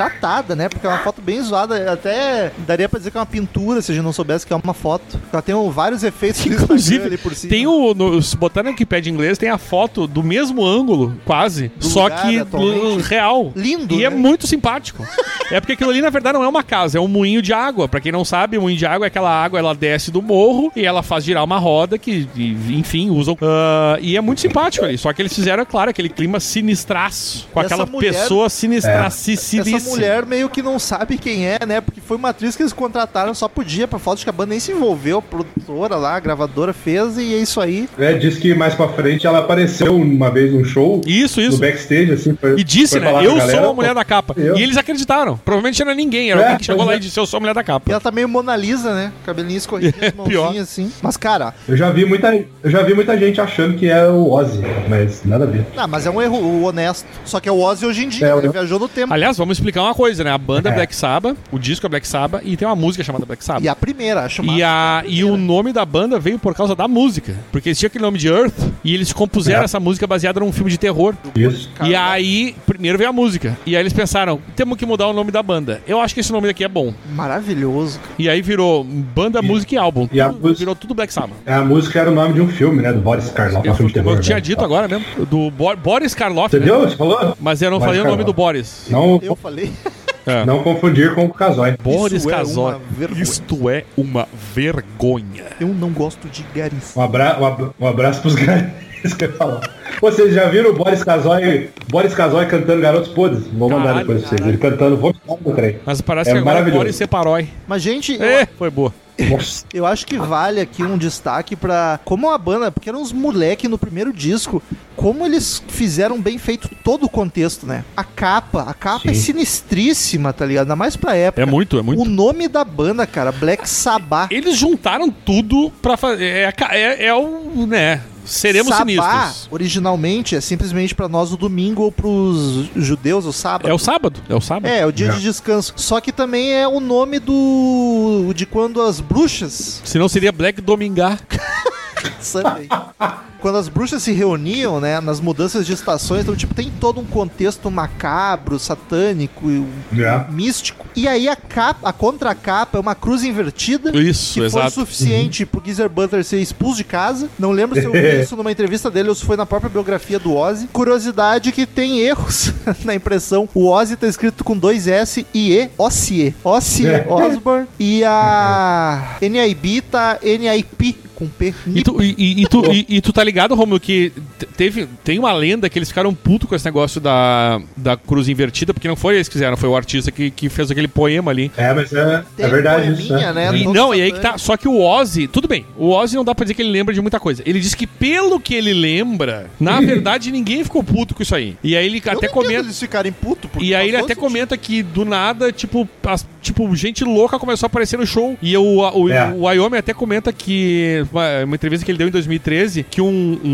S1: tratada, né? Porque é uma foto bem zoada. Até daria pra dizer que é uma pintura se a gente não soubesse que é uma foto. Ela tem vários efeitos
S2: Inclusive,
S1: ali por cima.
S2: tem o. No, se botar na Wikipedia em inglês, tem a foto do mesmo ângulo, quase.
S1: Do
S2: só
S1: lugar,
S2: que
S1: atualmente.
S2: real.
S1: Lindo,
S2: E é
S1: né?
S2: muito simpático. é porque aquilo ali, na verdade, não é uma casa, é um moinho de água. Pra quem não sabe, o moinho de água é aquela água, ela desce do morro e ela faz girar uma roda que, enfim, usam. Ah, e é muito simpático ali. Só que eles fizeram, é claro, aquele clima sinistraço. Com
S1: E
S2: aquela
S1: mulher-
S2: pessoa sinistracicilíssima.
S1: Mulher meio que não sabe quem é, né? Porque foi uma atriz que eles contrataram só podia, pra foto de que a banda nem se envolveu. A produtora lá, a gravadora fez e é isso aí.
S4: É, diz que mais pra frente ela apareceu uma vez num show.
S2: Isso,
S4: No
S2: isso.
S4: backstage, assim. Foi,
S2: E disse,
S4: foi
S2: né? Eu
S4: galera,
S2: sou a mulher da capa.
S4: eu.
S2: E eles acreditaram. Provavelmente não era ninguém. Era
S4: É,
S2: alguém que chegou
S4: pois
S2: lá
S4: é.
S2: e disse: Eu sou a mulher da
S1: E
S2: capa.
S1: ela tá meio Mona Lisa, né? Cabelinho escorrido, as
S2: Pior.
S1: mãozinhas assim. Mas, cara,
S4: Eu já vi muita, eu já vi muita gente achando que é o Ozzy, mas nada a ver.
S1: ah, mas é um erro honesto. Só que é o Ozzy hoje em dia,
S4: É,
S1: ele
S4: eu-
S1: viajou no tempo.
S2: Aliás, vamos explicar uma coisa, né? A banda é
S4: É.
S2: Black Sabbath, o disco é Black Sabbath e tem uma música chamada Black Sabbath.
S1: E a primeira, acho
S2: E,
S1: massa.
S2: a, e o nome da banda veio por causa da música. Porque eles tinham aquele nome de Earth e eles compuseram
S4: É.
S2: essa música baseada num filme de terror.
S4: Isso.
S2: E aí, primeiro veio a música. E aí eles pensaram, temos que mudar o nome da banda. Eu acho que esse nome daqui é bom.
S1: Maravilhoso.
S2: E aí virou banda, música e álbum.
S4: e a
S2: Tudo- virou tudo Black Sabbath.
S4: A música era o nome de um filme, né? Do Boris Karloff,
S2: Eu,
S4: um filme de terror.
S2: eu tinha
S4: né?
S2: dito agora mesmo. Do Bo- Boris Karloff,
S4: Você
S2: né?
S4: viu? Você falou?
S2: Mas eu não
S4: Boris
S2: falei o nome
S4: Karloff.
S2: do Boris.
S4: Não,
S1: Eu falei.
S2: É.
S4: não confundir com o Casói.
S2: Boris
S1: é uma vergonha.
S2: Isto é uma vergonha.
S1: Eu não gosto de garis.
S4: Um, abra um, abra- um abraço pros garotos que eu falar. Vocês já viram o Boris Casoy, Boris Casoy cantando Garotos Podres? Vou mandar
S2: Caralho,
S4: depois pra vocês. Ele cantando Vou no trem.
S2: Mas parece
S4: É
S2: que agora é
S4: maravilhoso.
S2: Boris Separói.
S1: Mas, gente, eu,
S2: É, foi boa.
S1: Eu acho que vale aqui um destaque pra. Como a banda, porque eram uns moleque no primeiro disco, como eles fizeram bem feito todo o contexto, né? A capa, a capa é
S4: Sim.
S1: sinistríssima, tá ligado? Ainda mais pra época.
S2: É muito, é muito.
S1: O nome da banda, cara, Black Sabbath.
S2: Eles juntaram tudo pra fazer. É, é, é o. né? Seremos
S1: Sabá,
S2: sinistros.
S1: originalmente, é simplesmente pra nós o domingo ou pros judeus o sábado.
S2: É o sábado. É o sábado.
S1: É, é o dia
S4: É.
S1: de descanso. Só que também é o nome do. de quando as bruxas.
S2: Senão seria Black Domingar.
S1: Sunday. quando as bruxas se reuniam, né, nas mudanças de estações, então, tipo, tem todo um contexto macabro, satânico, e
S4: É.
S1: místico. E aí a capa, a contracapa é uma cruz invertida.
S2: Isso,
S1: que foi
S2: exato.
S1: suficiente pro Geezer Butler ser expulso de casa. Não lembro se eu vi isso numa entrevista dele ou se foi na própria biografia do Ozzy. Curiosidade que tem erros na impressão. O Ozzy tá escrito com dois S e E, Ossie. Ossie Osborne. E a NIB tá NIP com P.
S2: E tu, e, e- e tu, e, e tu tá ligado, Romulo, que te- teve, tem uma lenda que eles ficaram puto com esse negócio da, da cruz invertida, porque não foi eles que fizeram, foi o artista que, que fez aquele poema ali.
S4: É, mas é, é verdade isso, né?
S1: né?
S2: E, não, e aí que tá. Só que o Ozzy, tudo bem. O Ozzy não dá pra dizer que ele lembra de muita coisa. Ele diz que, pelo que ele lembra, na verdade, ninguém ficou puto com isso aí. E aí ele
S1: Eu
S2: até comenta.
S1: eles ficarem puto.
S2: E aí ele até
S1: sentido.
S2: comenta que do nada, tipo, as- tipo, gente louca começou a aparecer no show. E o, o,
S4: É.
S2: o Wyoming até comenta que. Uma, uma entrevista que ele deu em 2013, que um, um-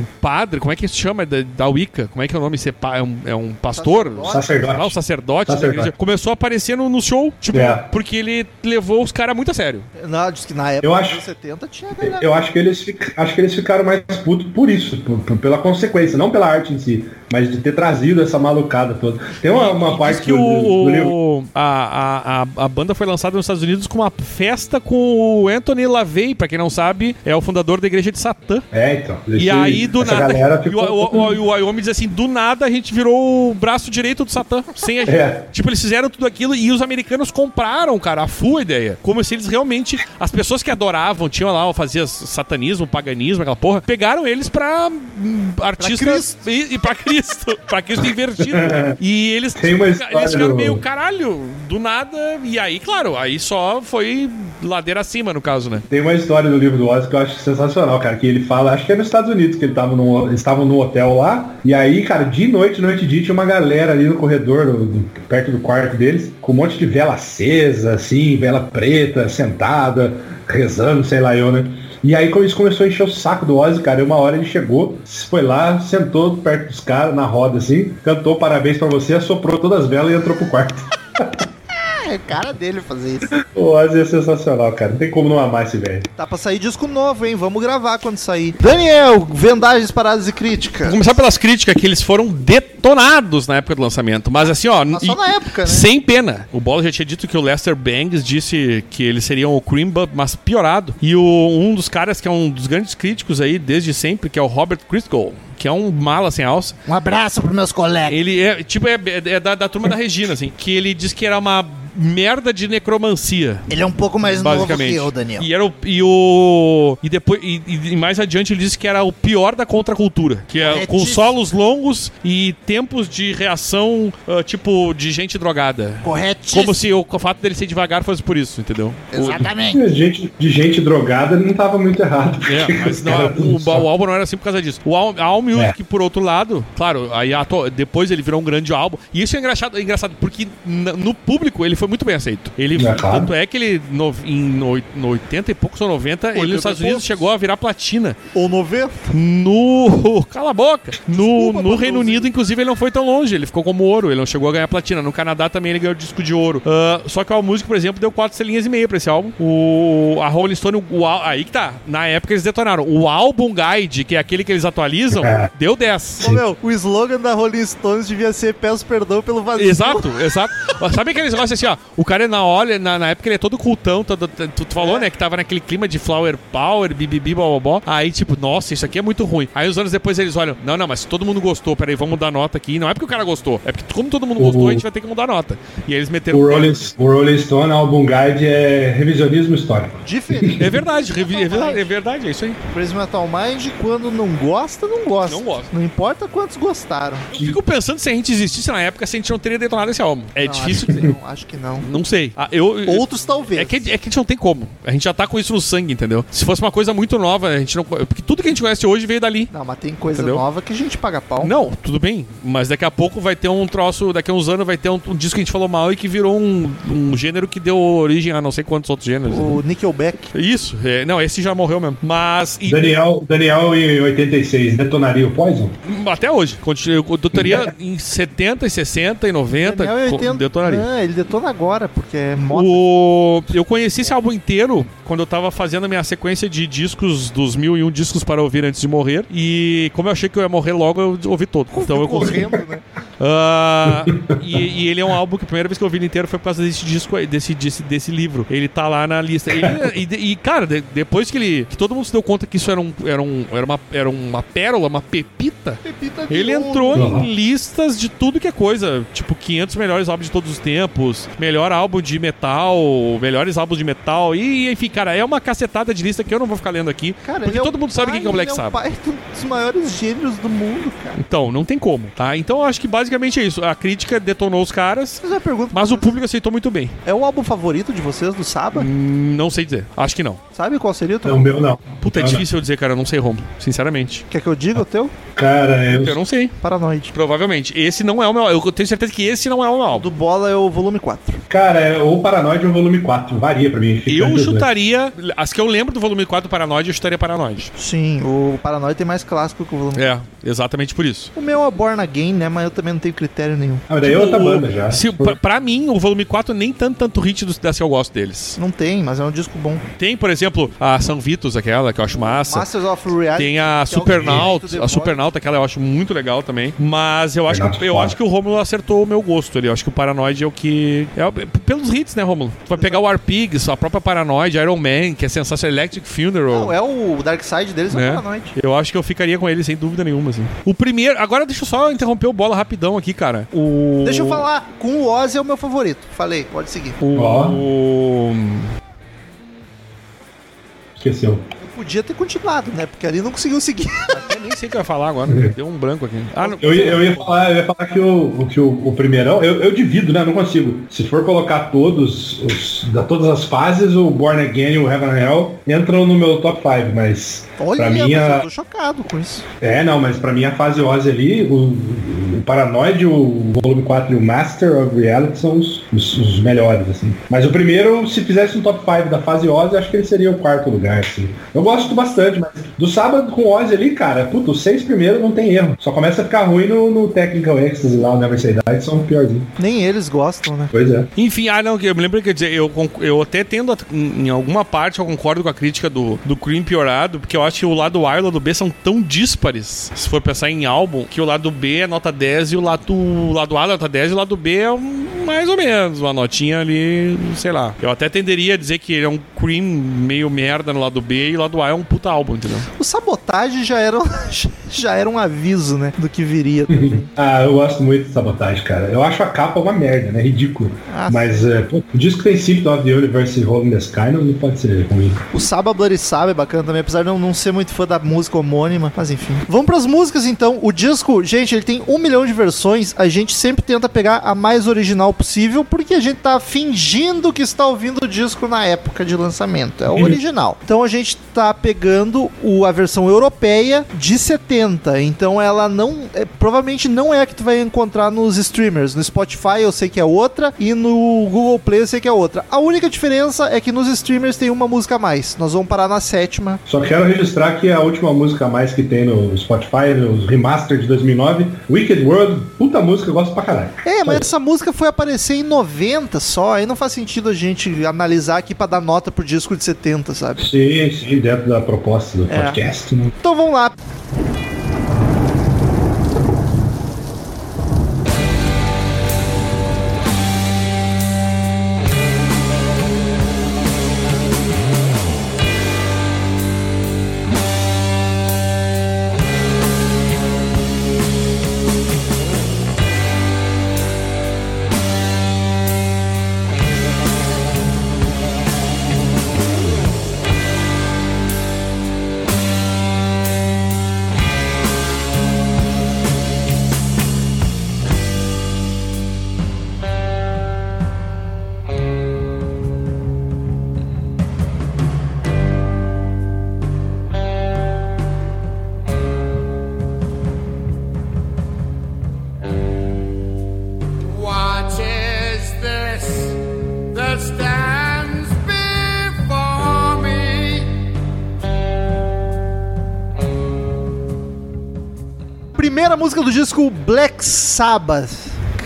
S2: um padre, como é que se chama? Da, da Wicca? Como é que é o nome? É, um, é um pastor?
S1: Sacerdote.
S4: Sacerdote.
S2: Lá, o sacerdote, da
S4: Sacerdote.
S2: igreja, começou a aparecer no, no show, tipo,
S4: É.
S2: porque ele levou os caras muito a sério.
S1: Não, diz que na época
S4: Eu
S1: dos
S4: acho-
S1: anos 70 tinha galera.
S4: Eu acho que eles acho que eles ficaram mais putos por isso, por- por- pela consequência, não pela arte em si, mas de ter trazido essa malucada toda. Tem uma, uma
S2: Diz
S4: parte
S2: que
S4: do, do- do livro.
S2: o, a, a, a, a banda foi lançada nos Estados Unidos com uma festa com o Anthony LaVey, pra quem não sabe, é o fundador da igreja de Satã.
S4: É, então.
S2: E aí, do nada. E o,
S4: ficou-
S2: o, o, e o Wyoming diz assim: do nada a gente virou o braço direito do Satã. Sem a gente.
S4: É.
S2: Tipo, eles fizeram tudo aquilo e os americanos compraram, cara, a full ideia. Como se eles realmente. As pessoas que adoravam, tinham lá, faziam satanismo, paganismo, aquela porra, pegaram eles pra hum, artistas. e, e pra Cristo. pra Cristo invertido. E eles,
S4: Tem uma
S2: eles
S4: história
S2: ficaram
S4: do-
S2: meio caralho, do nada. E aí, claro, aí só foi ladeira acima, no caso, né?
S4: Tem uma história do livro do Ozzy que eu acho sensacional, cara, que ele fala, acho que é nos Estados Unidos, que ele tava num, eles estavam no hotel lá, e aí, cara, de noite, noite e dia, tinha uma galera ali no corredor, do- do- perto do quarto deles, com um monte de vela acesa, assim, vela preta, sentada, rezando, sei lá eu, né? E aí como isso começou a encher o saco do Ozzy, cara, e uma hora ele chegou, foi lá, sentou perto dos caras, na roda, assim, cantou parabéns pra você, assoprou todas as velas e entrou pro quarto.
S1: É cara dele fazer isso.
S4: O Ozzy é sensacional, cara, não tem como não amar esse velho.
S1: Tá pra sair disco novo, hein? Vamos gravar quando sair. Daniel, vendagens, paradas e crítica.
S2: Vou começar pelas críticas que eles foram detonados na época do lançamento. Mas assim, ó.
S1: Mas só
S2: e-
S1: na época, né?
S2: Sem pena. O Bola já tinha dito que o Lester Bangs disse que eles seriam o Cream Bub, mas piorado. E o, um dos caras que é um dos grandes críticos aí desde sempre, que é o Robert Christgau, que é um mala sem alça.
S3: Um abraço pros meus colegas.
S2: Ele é, tipo, é, é- é da, da turma da Regina, assim. Que ele diz que era uma merda de necromancia.
S3: Ele é um pouco mais novo que eu, Daniel.
S2: E era o. E, o, e depois. E, e mais adiante ele disse que era o pior da contracultura. Que é com
S3: Corretíssimo.
S2: solos longos e tempos de reação, ah, tipo, de gente drogada.
S3: Corretíssimo.
S2: Como se o, o fato dele ser devagar fosse por isso, entendeu? O-
S3: Exatamente.
S4: De gente, de gente drogada não tava muito errado.
S2: É, mas não, o, o álbum não era assim por causa disso. O Al, a All Music, por outro lado, claro, aí depois ele virou um grande álbum. E isso é engraçado, é engraçado porque no público ele foi muito bem aceito. Ele,
S4: É, claro.
S2: Tanto é que ele, no, em no, no 80 e poucos ou 90, ele
S1: 80
S2: nos Estados Unidos
S1: poucos.
S2: chegou a virar platina.
S1: Ou 90?
S2: No. Cala a boca! No,
S1: Desculpa,
S2: no Reino. Unido, inclusive, ele não foi tão longe. Ele ficou como ouro, ele não chegou a ganhar platina. No Canadá também ele ganhou disco de ouro. Ah, só que o Music, por exemplo, deu 4 estrelinhas e meia pra esse álbum. O, a Rolling Stone, o, aí que tá. Na época eles detonaram. O Album Guide, que é aquele que eles atualizam,
S4: É.
S2: deu 10.
S1: Ô, meu, o slogan da Rolling Stones devia ser Peço perdão pelo vazio.
S2: Exato, exato. Sabe aqueles negócios assim, ó? O cara na olha, na, na época ele é todo cultão, todo, tu, tu falou, né? Que tava naquele clima de flower power, bibibi, bobobó. Aí, tipo, nossa, isso aqui é muito ruim. Aí os anos depois eles olham, não, não, mas se todo mundo gostou, peraí, vamos mudar a nota aqui. Não é porque o cara gostou, é porque como todo mundo gostou, a gente vai ter que mudar a nota. E aí eles meteram.
S4: O Rolling, o Rolling Stone Album Guide é revisionismo histórico.
S1: Diferente.
S2: É verdade, revi- é verdade, é verdade, é isso aí.
S1: Crazy Metal Mind, quando não gosta, não gosta.
S2: Não gosta.
S1: Não importa quantos gostaram.
S2: Eu fico pensando se a gente existisse na época, se a gente não teria detonado esse álbum. É
S1: Não,
S2: difícil.
S1: Acho que não. Acho que não.
S2: Não sei. Ah, eu,
S1: Outros talvez.
S2: É que, é que a gente não tem como. A gente já tá com isso no sangue, entendeu? Se fosse uma coisa muito nova, a gente não. Porque tudo que a gente conhece hoje veio dali.
S1: Não, mas tem coisa
S2: Entendeu?
S1: nova que a gente paga pau.
S2: Não, tudo bem. Mas daqui a pouco vai ter um troço, daqui a uns anos vai ter um, um disco que a gente falou mal e que virou um, um gênero que deu origem a não sei quantos outros gêneros.
S1: O Nickelback.
S2: Isso, é, não, esse já morreu mesmo. Mas. e-
S4: Daniel, Daniel em 86 detonaria o Poison?
S2: até hoje. continua- Eu dotaria em 70, e 60 e 90.
S1: Daniel é
S2: co-
S1: 80.
S2: Detonaria.
S1: Ah, ele agora, porque é moda.
S2: O... Eu conheci esse álbum inteiro quando eu tava fazendo a minha sequência de discos, dos mil e um discos para ouvir antes de morrer. E como eu achei que eu ia morrer logo, eu ouvi todo. Então eu consegui.
S1: correndo, né?
S2: Ah, e, e ele é um álbum que a primeira vez que eu ouvi ele inteiro foi por causa desse disco, aí, desse, desse, desse livro. Ele tá lá na lista. Ele- e, e, cara, de- depois que ele. que todo mundo se deu conta que isso era, um, era, um, era, uma, era uma pérola, uma pepita.
S1: Pepita
S2: Ele
S1: ouro.
S2: entrou
S4: Uhum.
S2: em listas de tudo que é coisa. Tipo, 500 melhores álbuns de todos os tempos. Melhor álbum de metal. Melhores álbuns de metal. E, enfim, cara, é uma cacetada de lista que eu não vou ficar lendo aqui.
S1: Cara,
S2: porque
S1: é
S2: todo mundo sabe
S1: pai-
S2: quem que é o Black
S1: ele
S2: Sabbath.
S1: É o pai dos maiores gênios do mundo, cara.
S2: Então, não tem como, tá? Então eu acho que basicamente é isso. A crítica detonou os caras,
S1: Mas eu pergunto,
S2: mas o público aceitou muito bem.
S1: é o álbum favorito de vocês do Saba?
S2: Hum, Não sei dizer. Acho que não.
S1: Sabe qual seria o teu?
S4: Não, o meu não.
S2: Puta, é
S4: não.
S2: difícil eu dizer, cara. Eu não sei, Romulo. Sinceramente.
S1: Quer que eu diga o teu?
S4: Cara, eu,
S2: Eu não sei.
S1: Paranoide.
S2: Provavelmente. Esse não é o meu. Eu tenho certeza que esse não é o meu álbum.
S1: Do Bola é o volume 4.
S4: cara, é ou Paranoide ou Volume 4. Varia pra mim. fica
S2: Eu
S4: entre os dois.
S2: chutaria. As que eu lembro do volume 4 Paranoide, eu chutaria Paranoide.
S1: Sim, o Paranoide tem mais clássico que o volume
S2: É, exatamente por isso.
S1: O meu é Born Again, né? Mas eu também não tenho critério nenhum.
S4: Ah, mas daí é outra
S2: O-
S4: banda já.
S2: Se, pra, pra mim, o volume 4 nem tanto, tanto hit dos, das que eu gosto deles.
S1: Não tem, mas é um disco bom.
S2: Tem, por exemplo, a São Vitus, aquela que eu acho massa.
S1: Masters of Reality.
S2: Tem a
S1: que é
S2: a
S1: Voice.
S2: Supernauta, aquela eu acho muito legal também. Mas eu acho, que,
S4: Supernauta
S2: eu acho que o Romulo acertou o meu gosto ali. Eu acho que o Paranoid é o que. É, pelos hits, né, Romulo? Tu vai pegar o Arpigs, a própria Paranoid, Iron Man, que é sensacional, Electric Funeral.
S1: Não, é o Dark Side deles, é
S2: né?
S1: o Paranoide.
S2: Eu acho que eu ficaria com ele sem dúvida nenhuma, assim. O primeiro. Agora deixa eu só interromper o bola rapidão aqui, cara. O.
S1: Deixa eu falar, com o Ozzy é o meu favorito. Falei, pode seguir.
S2: O. O-
S4: Esqueceu.
S1: Eu podia ter continuado, né? Porque ali não conseguiu seguir.
S2: Até nem sei o que eu ia falar agora. Deu um branco aqui. Ah, não.
S4: Eu ia, eu ia falar, eu ia falar que o, que o, o primeirão, eu, eu divido, né? Não consigo. Se for colocar todos, os, da todas as fases, o Born Again e o Heaven and Hell entram no meu top 5, mas
S1: Olha,
S4: pra mim
S1: mas
S4: a,
S1: eu tô chocado com isso.
S4: É, não, mas pra mim a fase Ozzy ali, o, o Paranoid, o volume 4 e o Master of Reality são os, os- os melhores, assim. Mas o primeiro, se fizesse um top 5 da fase Ozzy, acho que ele seria o quarto lugar, assim. Eu gosto bastante, mas do sábado com o Ozzy ali, cara, puta, os seis primeiros não tem erro. Só começa a ficar ruim no, no Technical Ecstasy lá, o Never Say Die, são piorzinho.
S1: Nem eles gostam, né?
S4: Pois é.
S2: Enfim, ah, não, eu me lembro que eu, dizer, eu, até tendo, em alguma parte, eu concordo com a crítica do, do Cream piorado, porque eu acho que o lado A e o lado B são tão díspares, se for pensar em álbum, que o lado B é nota 10 e o lado, o lado A é nota 10 e o lado B é um, mais ou menos, uma notinha ali, sei lá. Eu até tenderia a dizer que ele é um Cream meio merda no lado B e o lado A é um puta álbum, entendeu?
S1: O Sabotage já era, um- já era um aviso, né? Do que viria também.
S4: Ah, eu gosto muito de sabotagem, cara. Eu acho a capa uma merda, né? Ridículo.
S1: Ah,
S4: Mas é, pô, o disco tem Symptom of the Universe in the Sky não, não pode ser ruim.
S1: O Saba Bloody Saba é bacana também, apesar de eu não ser muito fã da música homônima, mas enfim. Vamos pras músicas então. O disco, gente, ele tem um milhão de versões. A gente sempre tenta pegar a mais original possível, porque a gente tá fingindo que está ouvindo o disco na época de lançamento. É o original. Então a gente tá pegando o, a versão europeia de 70. Então ela não. é, provavelmente não é a que tu vai encontrar nos streamers. No Spotify eu sei que é outra, e no Google Play eu sei que é outra. A única diferença é que nos streamers tem uma música a mais. Nós vamos parar na sétima.
S4: Só quero registrar que a última música a mais que tem no Spotify, nos remaster de 2009, Wicked World, puta música, eu gosto pra caralho.
S1: É, mas essa música foi aparecer em 90 só, aí não faz sentido a gente analisar aqui pra dar nota pro disco de 70, sabe?
S4: Sim, sim, dentro da proposta do
S1: É.
S4: podcast. Né?
S1: Então vamos lá. Disco Black Sabbath.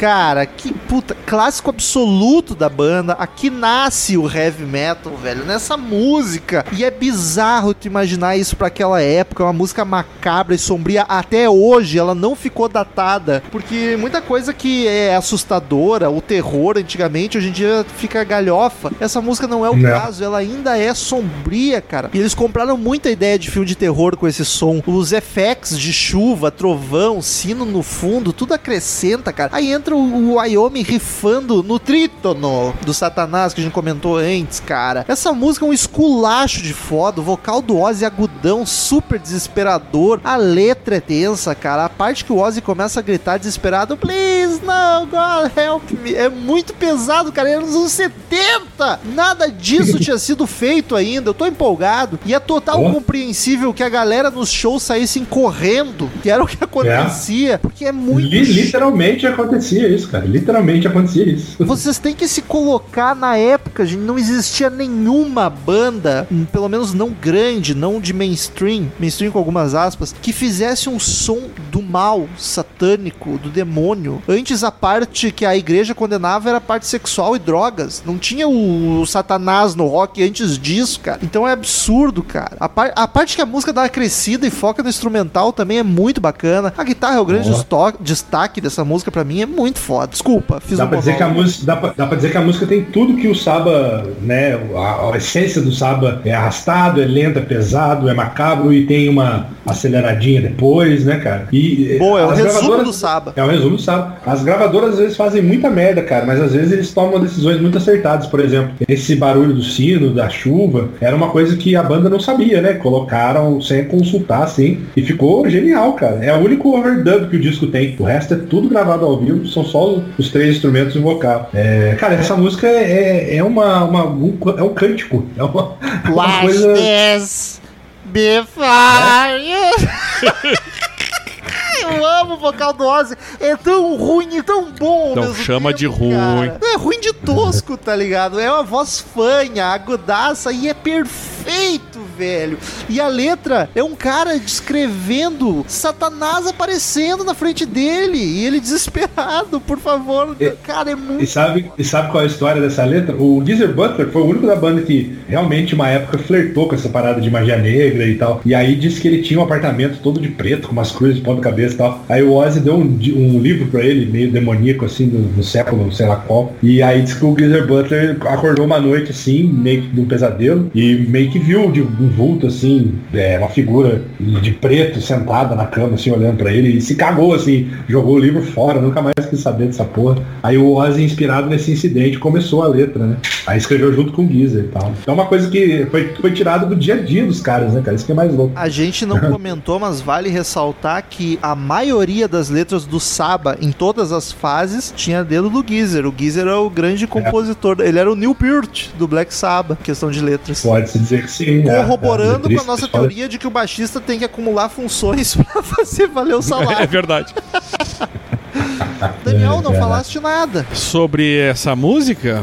S1: Cara, que puta, clássico absoluto da banda. Aqui nasce o heavy metal, velho, nessa música. E é bizarro tu imaginar isso pra aquela época, uma música macabra e sombria. Até hoje ela não ficou datada, porque muita coisa que é assustadora, o terror antigamente, hoje em dia fica galhofa. Essa música não é o
S4: Não.
S1: caso, ela ainda é sombria, cara. E eles compraram muita ideia de filme de terror com esse som. Os effects de chuva, trovão, sino no fundo, tudo acrescenta, cara. Aí entra o, o Wyoming rifando no trítono do Satanás que a gente comentou antes, cara. Essa música é um esculacho de foda. O vocal do Ozzy é agudão, super desesperador. A letra é tensa, cara. A parte que o Ozzy começa a gritar desesperado, please, no, God, help me. É muito pesado, cara. Era nos anos 70. Nada disso tinha sido feito ainda. Eu tô empolgado. E é total
S4: Ó.
S1: compreensível que a galera nos shows saíssem correndo, que era o que acontecia, porque é muito
S4: Li- literalmente acontecia isso, cara. Literalmente acontecia isso.
S1: Vocês têm que se colocar na época, gente. Não existia nenhuma banda, hum, pelo menos não grande, não de mainstream, mainstream com algumas aspas, que fizesse um som do mal, satânico, do demônio. Antes a parte que a igreja condenava era a parte sexual e drogas. Não tinha o, o satanás no rock antes disso, cara. Então é absurdo, cara. A, par- a parte que a música dá uma crescida e foca no instrumental também é muito bacana. A guitarra é o grande destaque dessa música pra mim, é muito foda. Desculpa, fiz
S4: Dá
S1: um
S4: pra, dizer que a música, dá, pra, dá pra dizer que a música tem tudo que o Saba, né? A, a essência do Saba é arrastado, é lento, é pesado, é macabro e tem uma aceleradinha depois, né, cara? E
S1: Boa, é o
S4: as
S1: resumo do Saba.
S4: É o resumo do Saba. As gravadoras às vezes fazem muita merda, cara, mas às vezes eles tomam decisões muito acertadas. Por exemplo, esse barulho do sino, da chuva, era uma coisa que a banda não sabia, né? Colocaram sem consultar, assim, e ficou genial, cara. É o único overdub que o disco tem. O resto é tudo gravado ao vivo, são só os, três instrumentos e o vocal. É, cara, essa música é, é uma, uma- um, é um cântico. É uma, uma coisa.
S1: this before you. Eu amo o vocal do Ozzy. É tão ruim e tão bom.
S2: Não
S1: mesmo
S2: chama de ruim.
S1: cara. É ruim de tosco, tá ligado? É uma voz fanha, agudaça e é perfeito, velho. E a letra é um cara descrevendo Satanás aparecendo na frente dele e ele desesperado, por favor.
S4: É-
S1: Cara, é
S4: E
S1: muito.
S4: sabe, e sabe qual é a história dessa letra? O Geezer Butler foi o único da banda que realmente uma época flertou com essa parada de magia negra e tal. E aí disse que ele tinha um apartamento todo de preto, com umas cruzes de ponta cabeça e tal. Aí o Ozzy deu um, um livro pra ele, meio demoníaco assim, do, do século, sei lá qual. E aí disse que o Geezer Butler acordou uma noite assim, meio que de um pesadelo, e meio que viu de um vulto assim, é, uma figura de preto sentada na cama, assim, olhando pra ele, e se cagou assim, jogou o livro fora, nunca mais quis saber dessa porra. Aí o Ozzy, inspirado nesse incidente, começou a letra, né? Aí escreveu junto com o Geezer e tal. Então é uma coisa que foi, foi tirada do dia a dia dos caras, né, cara? Isso que é mais louco.
S1: A gente não comentou, mas vale ressaltar que a maioria das letras do Saba, em todas as fases, tinha dedo do Geezer. O Geezer é o grande compositor. Ele era o Neil Peart do Black Sabbath, questão de letras.
S4: Pode-se dizer que sim. né?
S1: Corroborando com a nossa teoria de que o baixista tem que acumular funções pra fazer valer o
S2: É
S1: salário.
S2: verdade.
S1: Daniel, não
S4: É,
S1: falaste nada.
S2: Sobre essa música,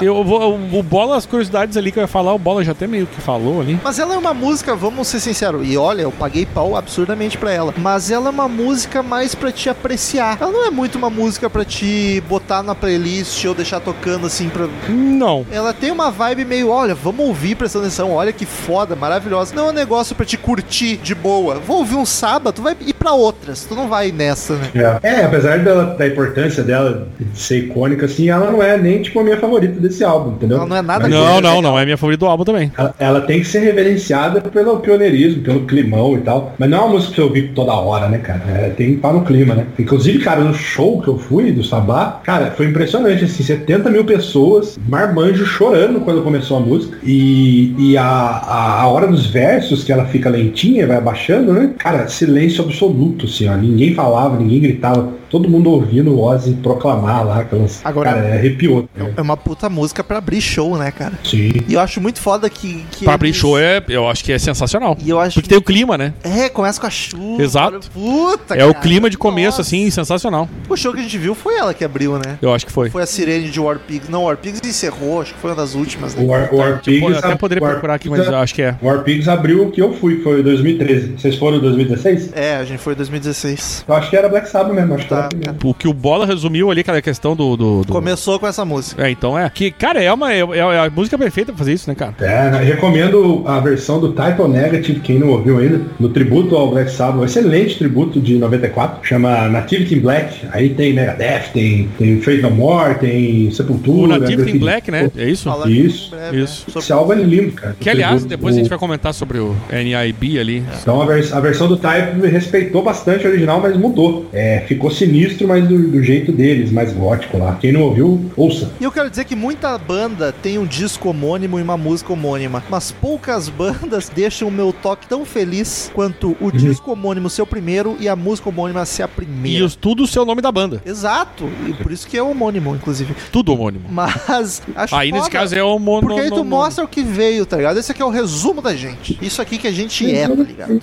S2: eu vou. O Bola, as curiosidades ali que eu ia falar, o Bola já até meio que falou ali.
S1: Mas ela é uma música, vamos ser sinceros, e olha, eu paguei pau absurdamente pra ela. Mas ela é uma música mais pra te apreciar. Ela não é muito uma música pra te botar na playlist ou deixar tocando assim pra.
S2: Não.
S1: Ela tem uma vibe meio, olha, vamos ouvir prestando atenção, olha que foda, maravilhosa. Não é um negócio pra te curtir de boa. Vou ouvir um sábado, tu vai ir pra outras, tu não vai nessa, né?
S4: É, É, apesar dela, da importância dela de ser icônica, assim, ela não é nem tipo a minha favorita desse álbum, entendeu?
S1: Ela não é nada
S4: Mas
S2: Não,
S4: é-
S2: não, não é minha favorita do álbum também.
S4: Ela, ela tem que ser reverenciada pelo pioneirismo, pelo climão e tal. Mas não é uma música que eu ouvi toda hora, né, cara? É, tem que estar no clima, né? Inclusive, cara, no show que eu fui do Sabá, cara, foi impressionante, assim, 70 mil pessoas, marmanjo chorando quando começou a música. E, e a, a, a hora dos versos, que ela fica lentinha, vai abaixando, né? Cara, silêncio absoluto, assim, ó. Ninguém falava, ninguém gritava. Todo mundo ouvindo o Ozzy proclamar lá aquelas.
S1: Agora-
S4: cara, arrepiou. né?
S1: É uma puta música pra abrir show, né, cara?
S4: Sim.
S1: E eu acho muito foda que. que
S2: Pra abrir
S1: eles-
S2: show é, eu acho que é sensacional.
S1: E eu acho
S2: Porque tem o clima, né?
S1: É, começa com a chuva.
S2: Exato.
S1: Puta,
S2: É o
S1: cara.
S2: clima de começo,
S1: Nossa.
S2: assim, sensacional.
S1: O show que a gente viu foi ela que abriu, né?
S2: Eu acho que foi.
S1: Foi a sirene de War Pigs. Não, War Pigs encerrou, acho que foi uma das últimas. Né?
S4: O War, o War
S2: Tipo,
S4: Pigs.
S2: eu até poderia
S4: War
S2: procurar aqui, mas eu acho que é.
S4: War Pigs abriu o que eu fui, que foi 2013. Vocês foram em 2016?
S1: É, a gente foi em 2016.
S4: Eu acho que era Black Sabbath mesmo, acho que
S1: Tá.
S4: A.
S2: O que o Bola resumiu ali, aquela questão do. do, do-
S1: Começou com essa música.
S2: É, então é. Que, cara, é, uma, é, é a música perfeita pra fazer isso, né, cara?
S4: É, né, recomendo a versão do Type O Negative, quem não ouviu ainda, no tributo ao Black Sabbath, um excelente tributo de 94, chama Nativity in Black. Aí tem Megadeth, tem, tem Faith No More, tem Sepultura.
S2: O Native
S4: Graffiti-
S2: in Black, né? É isso?
S1: Fala
S4: Isso,
S1: breve,
S2: isso.
S1: né? Sobre-
S4: Esse álbum é lindo, cara.
S2: Que aliás,
S4: O-
S2: depois a gente
S4: o-
S2: vai comentar sobre o NIB ali.
S4: Então a, vers- a versão do Type respeitou bastante a original, mas mudou. É, ficou sinistro, mas do, do jeito deles, mais gótico lá. Quem não ouviu, ouça.
S1: E eu quero dizer que muita banda tem um disco homônimo e uma música homônima, mas poucas bandas deixam o meu toque tão feliz quanto o disco homônimo ser o primeiro e a música homônima ser a
S2: E
S1: primeira.
S2: os, tudo o seu nome da banda.
S1: Exato, e por isso que é homônimo, inclusive.
S2: Tudo homônimo.
S1: Mas acho
S2: Aí nesse caso é o mono.
S1: Porque aí tu mostra o que veio, tá ligado? Esse aqui é o resumo da gente. Isso aqui que a gente é, tá ligado?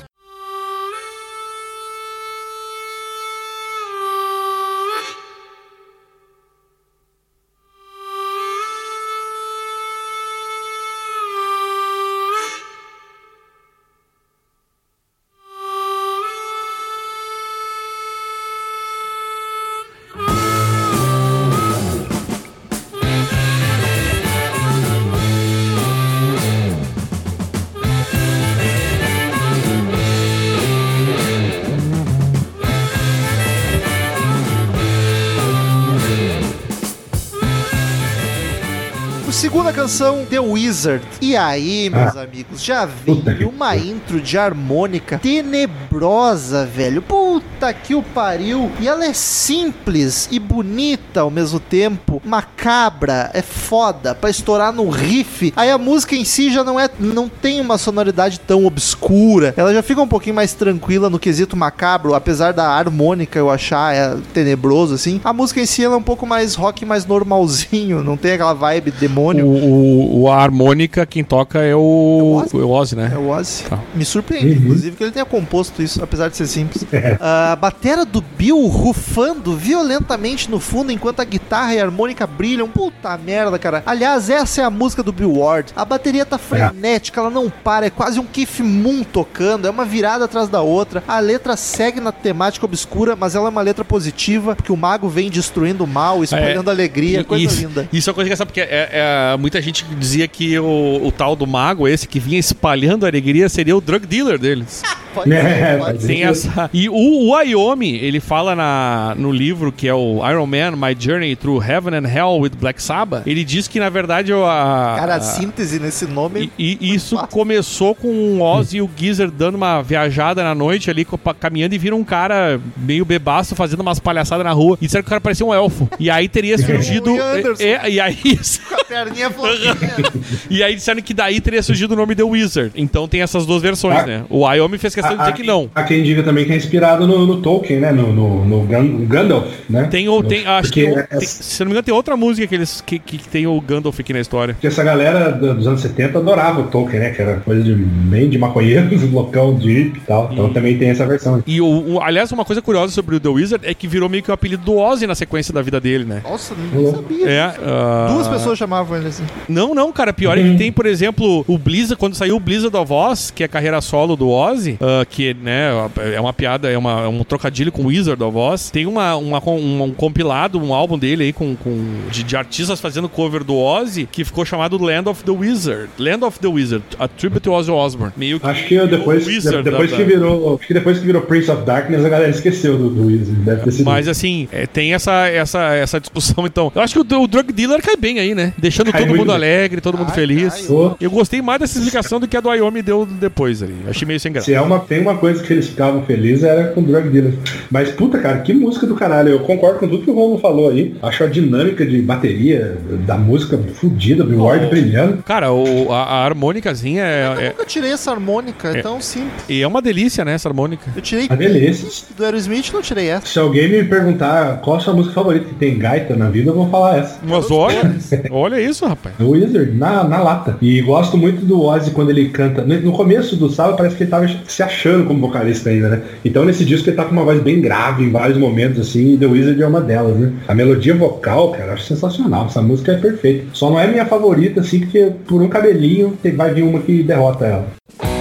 S1: Canção, The Wizard. E aí, meus amigos, já veio uma intro de harmônica tenebrosa, velho. Puta que o pariu. E ela é simples e bonita ao mesmo tempo. Macabra, é foda pra estourar no riff. Aí a música em si já não é, não tem uma sonoridade tão obscura. Ela já fica um pouquinho mais tranquila no quesito macabro, apesar da harmônica eu achar é, tenebroso assim. A música em si ela é um pouco mais rock, mais normalzinho, não tem aquela vibe demônio.
S2: O, o, o- a harmônica, quem toca é o.
S1: É o Ozzy.
S2: o Ozzy, né?
S1: É o Ozzy.
S2: Tá.
S1: Me surpreende, inclusive, que ele tenha composto isso, apesar de ser simples. A batera do Bill rufando violentamente no fundo enquanto a guitarra e a harmônica brilham. Puta merda, cara. Aliás, essa é a música do Bill Ward. A bateria tá frenética, ela não para, é quase um Keith Moon tocando, é uma virada atrás da outra. A letra segue na temática obscura, mas ela é uma letra positiva, porque o mago vem destruindo o mal, espalhando alegria, coisa
S2: isso,
S1: linda.
S2: Isso é uma coisa que é, sabe, porque é, é- muita gente dizia que o, o tal do mago, esse que vinha espalhando a alegria, seria o drug dealer deles.
S1: Pode
S4: É,
S1: ser, pode.
S2: Tem essa. E o, o Wyoming, ele fala na, no livro que é o Iron Man, My Journey Through Heaven and Hell with Black Sabbath. Ele diz que na verdade o- a.
S1: Cara, a
S2: a-
S1: síntese nesse nome.
S2: e, e isso
S1: fácil.
S2: começou com o Ozzy e o Geezer dando uma viajada na noite ali, caminhando e viram um cara meio bebaço fazendo umas palhaçadas na rua. E disseram que o cara parecia um elfo. E aí teria surgido.
S1: Anderson.
S2: é, é, e aí.
S1: Com a perninha.
S2: E aí disseram que daí teria surgido o nome The Wizard. Então tem essas duas versões,
S4: Ah.
S2: né? O Wyoming fez questão de dizer que não.
S4: Há quem diga também que é inspirado no, no Tolkien, né? No, no, no Gan- Gandalf, né?
S2: Tem, o, tem acho que.
S4: essa-
S2: tem- se eu não me engano, tem outra música que, eles, que, que tem o Gandalf aqui na história.
S4: Porque essa galera do- dos anos 70 adorava o Tolkien, né? Que era coisa de bem de maconheiros, loucão, deep e tal. Então também tem essa versão.
S2: E, o, o- aliás, uma coisa curiosa sobre o The Wizard é que virou meio que o apelido do Ozzy na sequência da vida dele, né?
S1: Nossa, nem sabia.
S2: É. ah,
S1: Duas pessoas chamavam ele assim.
S2: Não, não, cara. Pior é que tem, por exemplo, o Blizzard, quando saiu o Blizzard of Oz, que é a carreira solo do Ozzy, que, né, é uma piada, é, uma- é um trocadilho com Wizard of Oz. Tem uma, uma, um, um compilado, um álbum dele aí com, com de, de artistas fazendo cover do Ozzy, que ficou chamado Land of the Wizard. Land of the Wizard, a tribute to Ozzy Osbourne. Meio que
S4: Acho que eu depois,
S2: o Wizard
S4: depois
S2: da-
S4: que virou. Acho que depois que virou Prince of Darkness, a galera esqueceu do, do Wizard. Deve ter sido.
S2: Mas assim, é, tem essa, essa, essa discussão, então. Eu acho que o, o drug dealer cai bem aí, né? Deixando
S4: Cai
S2: todo mundo
S4: bem.
S2: alegre, todo mundo
S1: Cai,
S2: feliz.
S1: cai.
S4: Pô,
S2: Eu gostei mais dessa explicação do que a do Wyoming deu depois ali. Achei meio sem graça.
S4: Se é uma, tem uma coisa que eles ficavam felizes era com Drug Dealer. Mas puta, cara, que música do caralho. Eu concordo com tudo que o Romulo falou aí. Acho a dinâmica de bateria da música fodida, Bill Ward
S2: Oh.
S4: brilhando.
S2: Cara, o, a, a harmônicazinha
S1: Eu
S2: é,
S1: nunca tirei essa harmônica, é
S2: É.
S1: tão simples.
S2: é, é uma delícia, né, essa harmônica.
S1: Eu tirei
S4: Ah, beleza.
S1: do Aerosmith, não tirei essa.
S4: Se alguém me perguntar qual a sua música favorita que tem gaita na vida, eu vou falar essa.
S2: Mas olha, olha isso, rapaz.
S4: O Wizard, na, na lata. E gosto muito do Ozzy quando ele canta. No, no começo do sábado parece que ele tava se achando como vocalista ainda, né? Então nesse disco ele tá com uma voz bem grave em vários momentos, assim, e The Wizard é uma delas, né? A melodia vocal, cara, eu acho sensacional. Essa música é perfeita. Só não é minha favorita, assim, porque por um cabelinho vai vir uma que derrota ela.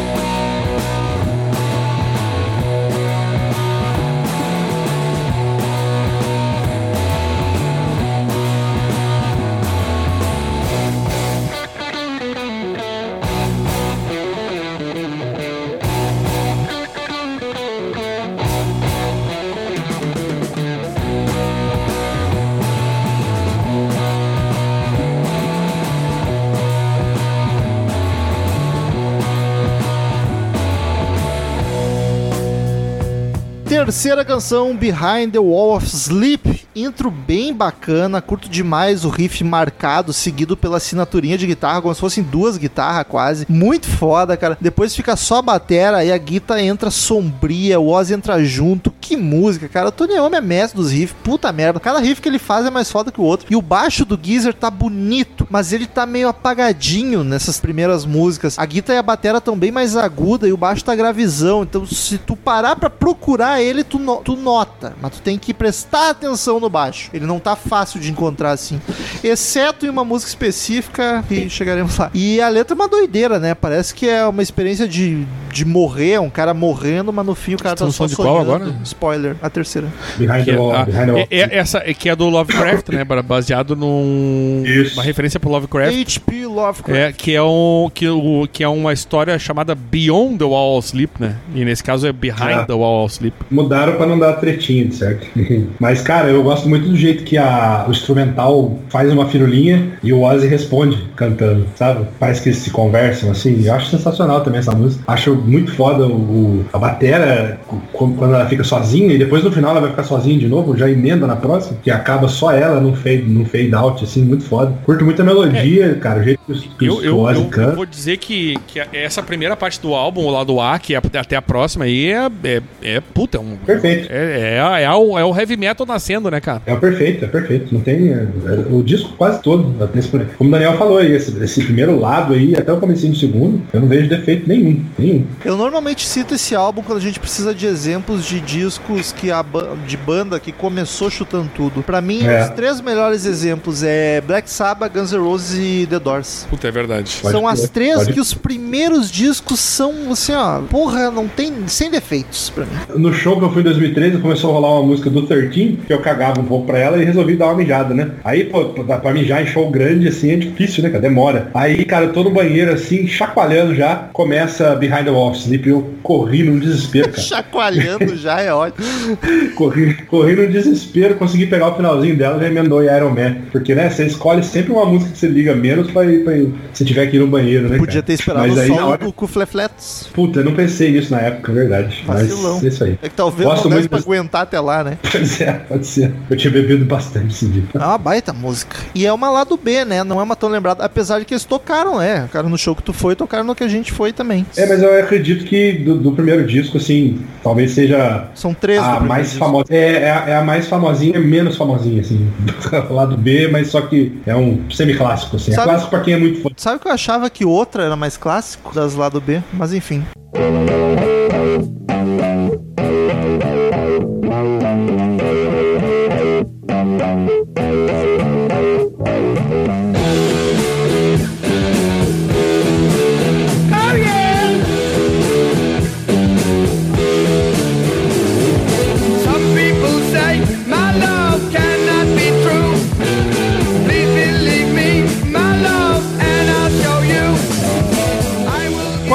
S1: Terceira canção, Behind the Wall of Sleep. Intro bem bacana, curto demais o riff marcado, seguido pela assinaturinha de guitarra, como se fossem duas guitarras quase. Muito foda, cara. Depois fica só a batera e a guitarra entra sombria, o Ozzy entra junto. Que música, cara. O Tony Iommi é mestre dos riffs, puta merda. Cada riff que ele faz é mais foda que o outro. E o baixo do Geezer tá bonito, mas ele tá meio apagadinho nessas primeiras músicas. A guitarra e a batera estão bem mais aguda e o baixo tá gravizão. Então, se tu parar pra procurar ele, tu, no- tu nota. Mas tu tem que prestar atenção no baixo. Ele não tá fácil de encontrar assim. Exceto em uma música específica, que chegaremos lá. E a letra é uma doideira, né? Parece que é uma experiência de, de morrer, um cara morrendo, mas no fim o cara tá só
S2: de qual agora?
S1: Spoiler, a terceira.
S4: Behind
S2: Que
S4: the
S2: é,
S4: wall,
S2: a-
S4: behind the wall.
S2: é- é- essa é que é do Lovecraft, né? ba- Baseado num.
S4: Isso.
S2: Uma referência pro Lovecraft.
S1: H.P. Lovecraft.
S2: É, que é, um, que, o, que é uma história chamada Beyond the Wall of Sleep, né? E nesse caso é Behind
S4: Ah.
S2: the Wall of Sleep.
S4: Mudaram pra não dar tretinha, certo? Mas, cara, eu gosto muito do jeito que a, o instrumental faz uma firulinha e o Ozzy responde cantando, sabe? Parece que eles se conversam, assim. Eu acho sensacional também essa música. Acho muito foda o, a batera quando ela fica sozinha e depois no final ela vai ficar sozinha de novo, já emenda na próxima, que acaba só ela num fade, num fade out, assim, muito foda. Curto muito a melodia, cara, o jeito que, os- que
S2: Eu, eu,
S4: Ozzy
S2: eu
S4: canta.
S2: vou dizer que, que essa primeira parte do álbum, o lado A, que é até a próxima aí, é, é, é puta, é um.
S4: Perfeito.
S2: É, é, é, o, é o heavy metal nascendo, né, cara?
S4: É o perfeito, é perfeito. Não tem. é, é, o disco quase todo. nesse- como o Daniel falou aí, esse, esse primeiro lado aí, até o comecinho do segundo, eu não vejo defeito nenhum. Nenhum.
S1: Eu normalmente cito esse álbum quando a gente precisa de exemplos de discos que a ba- de banda que começou chutando tudo. Pra mim,
S4: É.
S1: os três melhores exemplos é Black Sabbath, Guns N' Roses e The Doors.
S2: Puta, é verdade.
S4: Pode
S1: são as três
S4: pode
S1: que os primeiros discos são assim, ó, porra, não tem sem defeitos pra mim.
S4: No show que eu fui em 2013, começou a rolar uma música do 13, que eu cagava um pouco pra ela e resolvi dar uma mijada, né? Aí, pô, pra pra mijar em show grande, assim, é difícil, né, cara? Demora. Aí, cara, eu tô no banheiro, assim, chacoalhando já, começa Behind the Wall of Sleep e eu corri num desespero, cara.
S1: Chacoalhando já é ótimo.
S4: corri, corri no desespero, consegui pegar o finalzinho dela e já emendou em Iron Man. Porque, né, você escolhe sempre uma música que você liga menos pra, ir- pra ir- se tiver que ir no banheiro, né,
S1: Podia
S4: cara?
S1: ter esperado
S4: Mas
S1: o
S4: aí,
S1: solo
S4: hora-
S1: do Cufleflets.
S4: Puta, eu não pensei nisso na época, é verdade. Mas é isso aí.
S1: É que talvez
S4: Gosto
S1: não desse pra aguentar até lá, né?
S4: Pode ser, pode ser. Eu tinha bebido bastante esse dia.
S1: É uma baita música. E é uma lado B, né? Não é uma tão lembrada. Apesar de que eles tocaram, é. Tocaram no show que tu foi, tocaram no que a gente foi também.
S4: É, mas eu acredito que do, do primeiro disco, assim, talvez seja
S1: São três
S4: a mais
S1: disco.
S4: famosa. É, é, a- é a mais famosinha, menos famosinha, assim. Do lado B, mas só que é um semi-clássico, assim. É
S1: Sabe-
S4: clássico pra quem é muito fã.
S1: Sabe que eu achava que outra era mais clássico das lado B? Mas enfim.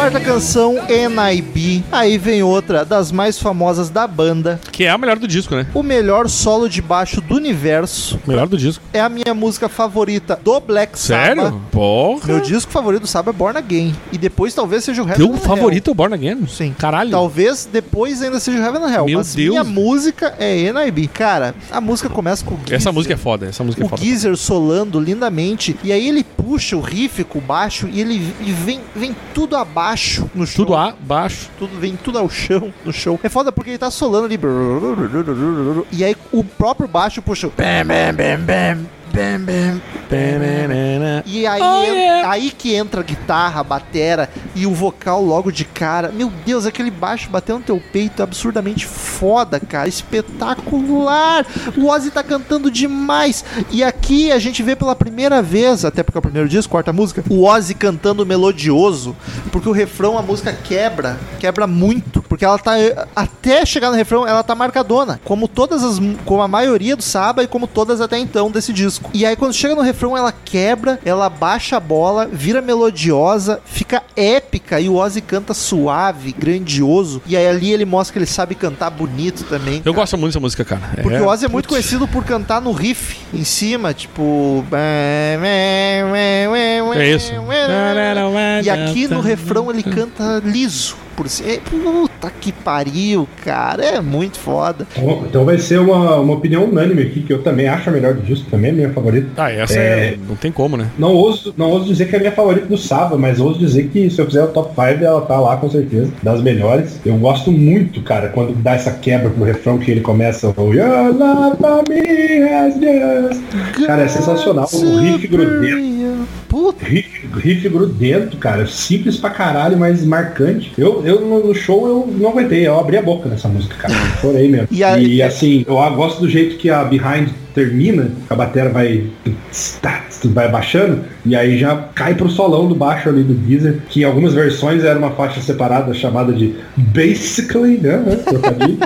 S1: Quarta canção, NIB. Aí vem outra das mais famosas da banda.
S2: Que é a melhor do disco, né?
S1: O melhor solo de baixo do universo.
S2: Melhor do disco.
S1: É a minha música favorita do Black Sabbath.
S2: Sério? Porra.
S1: Meu disco favorito do Sabbath é Born Again. E depois talvez seja o Heaven
S2: Teu favorito é o Born Again?
S1: Sim.
S2: Caralho.
S1: Talvez depois ainda seja o Heaven and Hell.
S2: Meu
S1: mas
S2: Deus.
S1: minha música é NIB. Cara, a música começa com o
S2: Essa
S1: Geezer.
S2: música é foda, essa música é
S1: o
S2: foda.
S1: Geezer solando lindamente. E aí ele puxa o riff com o baixo e ele e vem, vem tudo abaixo no show.
S2: Tudo A, baixo.
S1: Tudo, vem tudo ao chão no show. É foda porque ele tá solando ali. E aí o próprio baixo puxa. Bam, bam, bam, bam. E aí,
S2: Oh, yeah.
S1: aí que entra a guitarra, a batera e o vocal logo de cara. Meu Deus, aquele baixo batendo no teu peito é absurdamente foda, cara. Espetacular. O Ozzy tá cantando demais. E aqui a gente vê pela primeira vez, até porque é o primeiro disco, quarta música, o Ozzy cantando melodioso, porque o refrão a música quebra, quebra muito, porque ela tá até chegar no refrão, ela tá marcadona, como todas as como a maioria do Saba e como todas até então desse disco. E aí quando chega no refrão ela quebra, ela baixa a bola, vira melodiosa, fica épica e o Ozzy canta suave, grandioso. E aí ali ele mostra que ele sabe cantar bonito também.
S2: Eu
S1: cara.
S2: gosto muito dessa música, cara.
S1: Porque o Ozzy é muito conhecido por cantar no riff em cima, tipo.
S2: É isso.
S1: E aqui no refrão ele canta liso. Por si. é, puta, Puta que pariu, cara. É muito foda.
S4: Então, então vai ser uma, uma opinião unânime aqui, que eu também acho a melhor do disco, também é minha favorita.
S2: Ah, essa
S4: É.
S2: é... não tem como, né?
S4: Não ouso, não ouso dizer que é a minha favorita do Sava, mas ouso dizer que se eu fizer o top 5, ela tá lá com certeza, das melhores. Eu gosto muito, cara, quando dá essa quebra pro refrão que ele começa o Your love for me has just... Cara, é sensacional. O riff grudento.
S1: Puta.
S4: Riff, riff grudento, cara. Simples pra caralho, mas marcante. Eu, eu no show eu não aguentei, eu abri a boca nessa música, cara. Chorei mesmo.
S1: E
S4: E,
S1: a-
S4: assim, eu gosto do jeito que a Behind termina, a bateria vai vai abaixando e aí já cai pro solão do baixo ali do Deezer, que em algumas versões era uma faixa separada chamada de Basically, né? né,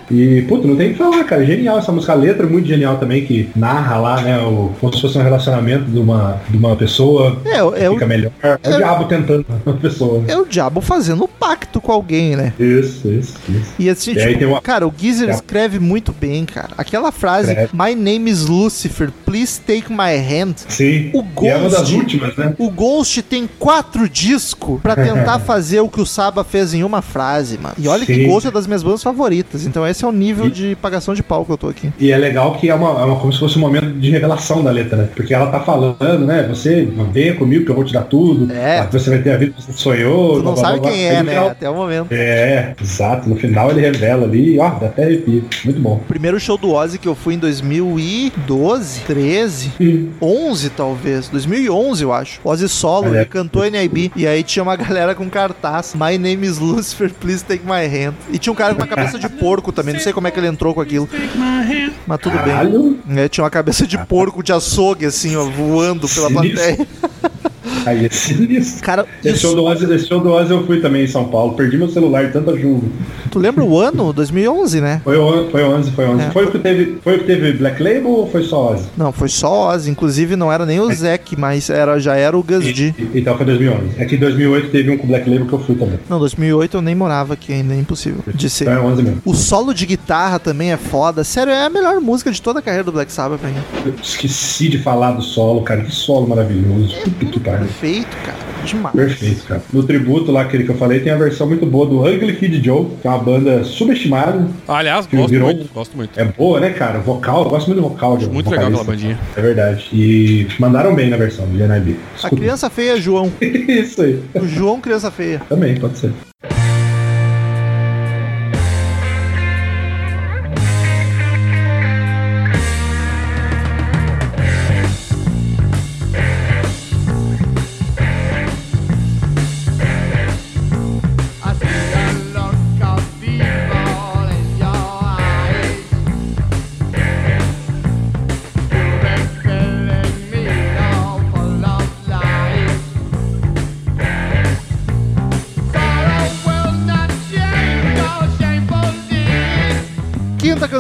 S4: e, puto, não tem o que falar, cara. Genial essa música. A letra é muito genial também, que narra lá, né, o, como se fosse um relacionamento de uma, de uma pessoa
S1: É, é, o,
S4: fica melhor. É o diabo tentando uma pessoa.
S1: é o diabo fazendo um pacto com alguém, né?
S4: Isso, isso, isso.
S1: E assim,
S4: E aí
S1: tipo,
S4: tem uma-
S1: cara, o Geezer
S4: É.
S1: escreve muito bem, cara. Aquela frase,
S4: Escreve.
S1: My name is Lucifer, please take my hand.
S4: Sim.
S1: O
S4: E é uma das
S1: Ghost-
S4: últimas, né?
S1: O Ghost tem quatro discos pra tentar fazer o que o Saba fez em uma frase, mano. E olha que
S4: Sim.
S1: Ghost é das minhas bandas favoritas. Então esse é o nível de pagação de pau que eu tô aqui.
S4: E é legal que é uma, é uma- como se fosse um momento de revelação da letra, né? Porque ela tá falando, né? Você venha comigo que eu vou te dar tudo.
S1: É.
S4: Ah, Você vai ter a vida que você sonhou.
S1: Tu não
S4: blá,
S1: sabe
S4: blá,
S1: quem
S4: blá.
S1: é,
S4: no
S1: né?
S4: final-
S1: Até o momento.
S4: É, exato. No final ele revela ali, ó, dá até arrepio. Muito bom.
S1: O primeiro show do Ozzy que eu fui em 2012, 13, 11 talvez, 2011 eu acho. Ozzy solo, ele cantou NIB e aí tinha uma galera com cartaz, My name is Lucifer, please take my hand. E tinha um cara com uma cabeça de porco também, não sei como é que ele entrou com aquilo. Mas tudo bem.
S4: Caralho.
S1: É, tinha uma cabeça de porco de açougue assim, ó, voando pela plateia.
S4: Aí é sinistro.
S1: Cara,
S4: Esse show, do Ozzy, esse show do Ozzy eu fui também em São Paulo. Perdi meu celular, tanta chuva.
S1: tu lembra o ano? 2011, né?
S4: Foi, foi 11, foi 11.
S1: É.
S4: Foi, o que teve, foi o que teve Black Label ou foi só Ozzy?
S1: Não, foi só Ozzy, inclusive não era nem o Zek, mas era, já era o Gus.
S4: E- Então foi 2011. É que em 2008 teve um com Black Label que eu fui também.
S1: Não, 2008 eu nem morava aqui ainda, é impossível de ser.
S4: Então é 11 mesmo.
S1: O solo de guitarra também é foda. Sério, é a melhor música de toda a carreira do Black Sabbath pra mim.
S4: Eu esqueci de falar do solo, cara. Que solo maravilhoso. Puta que pariu.
S1: Perfeito, cara. Demais.
S4: Perfeito, cara. No tributo lá, aquele que eu falei, tem a versão muito boa do Ugly Kid Joe, que é uma banda subestimada.
S2: Aliás,
S4: Que
S2: gosto
S4: virou-
S2: muito, gosto muito.
S4: É boa, né, cara? Vocal, eu gosto muito do vocal. de
S2: Muito legal aquela bandinha.
S4: É verdade. E mandaram bem na versão do NIB.
S1: A criança feia é João.
S4: Isso aí.
S1: O João Criança Feia.
S4: Também, pode ser.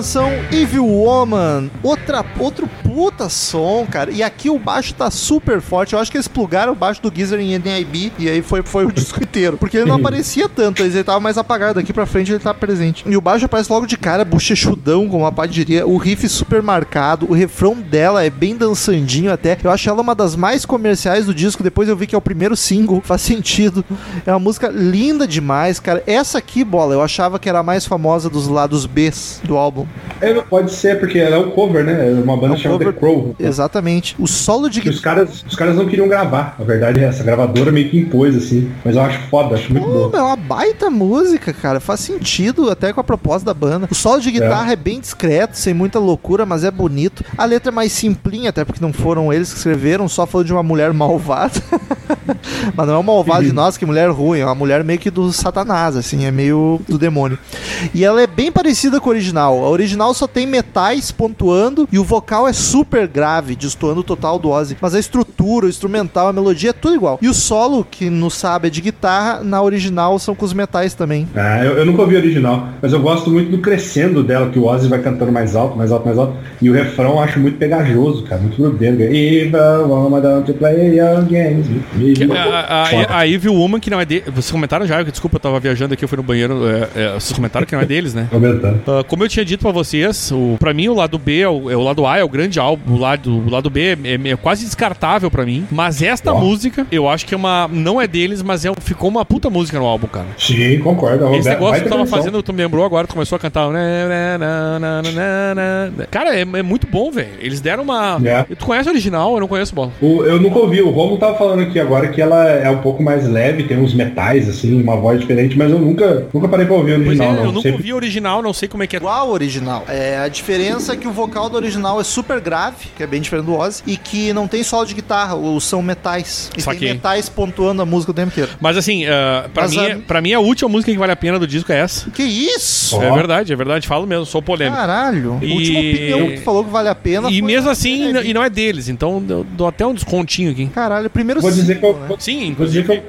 S1: Canção, Evil Woman. Outra, outro puta som, cara. E aqui o baixo tá super forte. Eu acho que eles plugaram o baixo do Geezer em NIB e aí foi, foi o disco inteiro. Porque ele não aparecia tanto, ele tava mais apagado. Daqui pra frente ele tá presente. E o baixo aparece logo de cara, bochechudão, como a pá diria. O riff super marcado. O refrão dela é bem dançandinho até. Eu acho ela uma das mais comerciais do disco. Depois eu vi que é o primeiro single. Faz sentido. É uma música linda demais, cara. Essa aqui, bola, eu achava que era a mais famosa dos lados Bs do álbum.
S4: É, pode ser, porque ela é um cover, né? É uma banda
S1: É um
S4: chamada
S1: cover-
S4: The Crow.
S1: Exatamente. O solo de
S4: os
S1: guitarra.
S4: caras, os caras não queriam gravar. A verdade é essa. A gravadora meio que impôs, assim. Mas eu acho foda, acho muito
S1: Pô,
S4: bom.
S1: é uma baita música, cara. Faz sentido até com a proposta da banda. O solo de guitarra é. bem discreto, sem muita loucura, mas é bonito. A letra é mais simplinha, até porque não foram eles que escreveram, só falando de uma mulher malvada. mas não é uma malvada de nós, que mulher ruim, é uma mulher meio que do satanás, assim, é meio do demônio. E ela é bem parecida com a original. A original só tem metais pontuando e o vocal é super grave, destoando o total do Ozzy. Mas a estrutura, o instrumental, a melodia é tudo igual. E o solo, que no sabe é de guitarra, na original são com os metais também.
S4: Ah, eu, eu nunca ouvi a original, mas eu gosto muito do crescendo dela, que o Ozzy vai cantando mais alto, mais alto, mais alto. E o refrão eu acho muito pegajoso, cara, muito grudento. Evil woman, don't you play your games with me.
S2: É, a, a, a Evil Woman, que não é dele. Vocês comentaram já? Desculpa, eu tava viajando aqui, eu fui no banheiro. é, é, vocês comentaram que não é deles, né?
S4: Comentando.
S2: Ah, como eu tinha dito pra vocês, o, pra mim o lado B, é o, é o lado A é o grande álbum, o lado, o lado B é, é- é quase descartável pra mim. Mas esta
S4: Ó.
S2: música, eu acho que é uma. Não é deles, mas é, ficou uma puta música no álbum, cara.
S4: Sim, concordo.
S2: Esse negócio que tu tava fazendo, tu me lembrou agora, tu começou a cantar. na, na, na. Cara, é, é muito bom, velho. Eles deram uma. Tu conhece o original? Eu não conheço bola.
S4: O- eu nunca ouvi, o Romulo tava falando aqui agora que ela é um pouco mais leve, tem uns metais, assim, uma voz diferente, mas eu nunca, nunca parei pra ouvir o
S2: Pois é,
S4: original,
S2: eu
S4: não.
S2: nunca
S4: Sempre-
S2: ouvi o original, não sei como é que é.
S1: Igual ao original. É, a diferença é que o vocal do original é super grave, que é bem diferente do Ozzy, e que não tem solo de guitarra, ou são metais. E
S2: Saquei.
S1: tem metais pontuando a música o tempo inteiro.
S2: Mas assim, ah, pra,
S1: Mas
S2: mim,
S1: a-
S2: é- pra mim a última música que vale a pena do disco é essa.
S1: Que isso?
S2: É verdade, é verdade, falo mesmo, sou polêmico.
S1: Caralho.
S2: E-
S1: A última opinião que tu falou que vale a pena
S2: e mesmo assim, e não é deles, então eu dou até um descontinho aqui.
S1: Caralho, primeiro
S4: Vou dizer que eu,
S1: né?
S2: Sim, inclusive,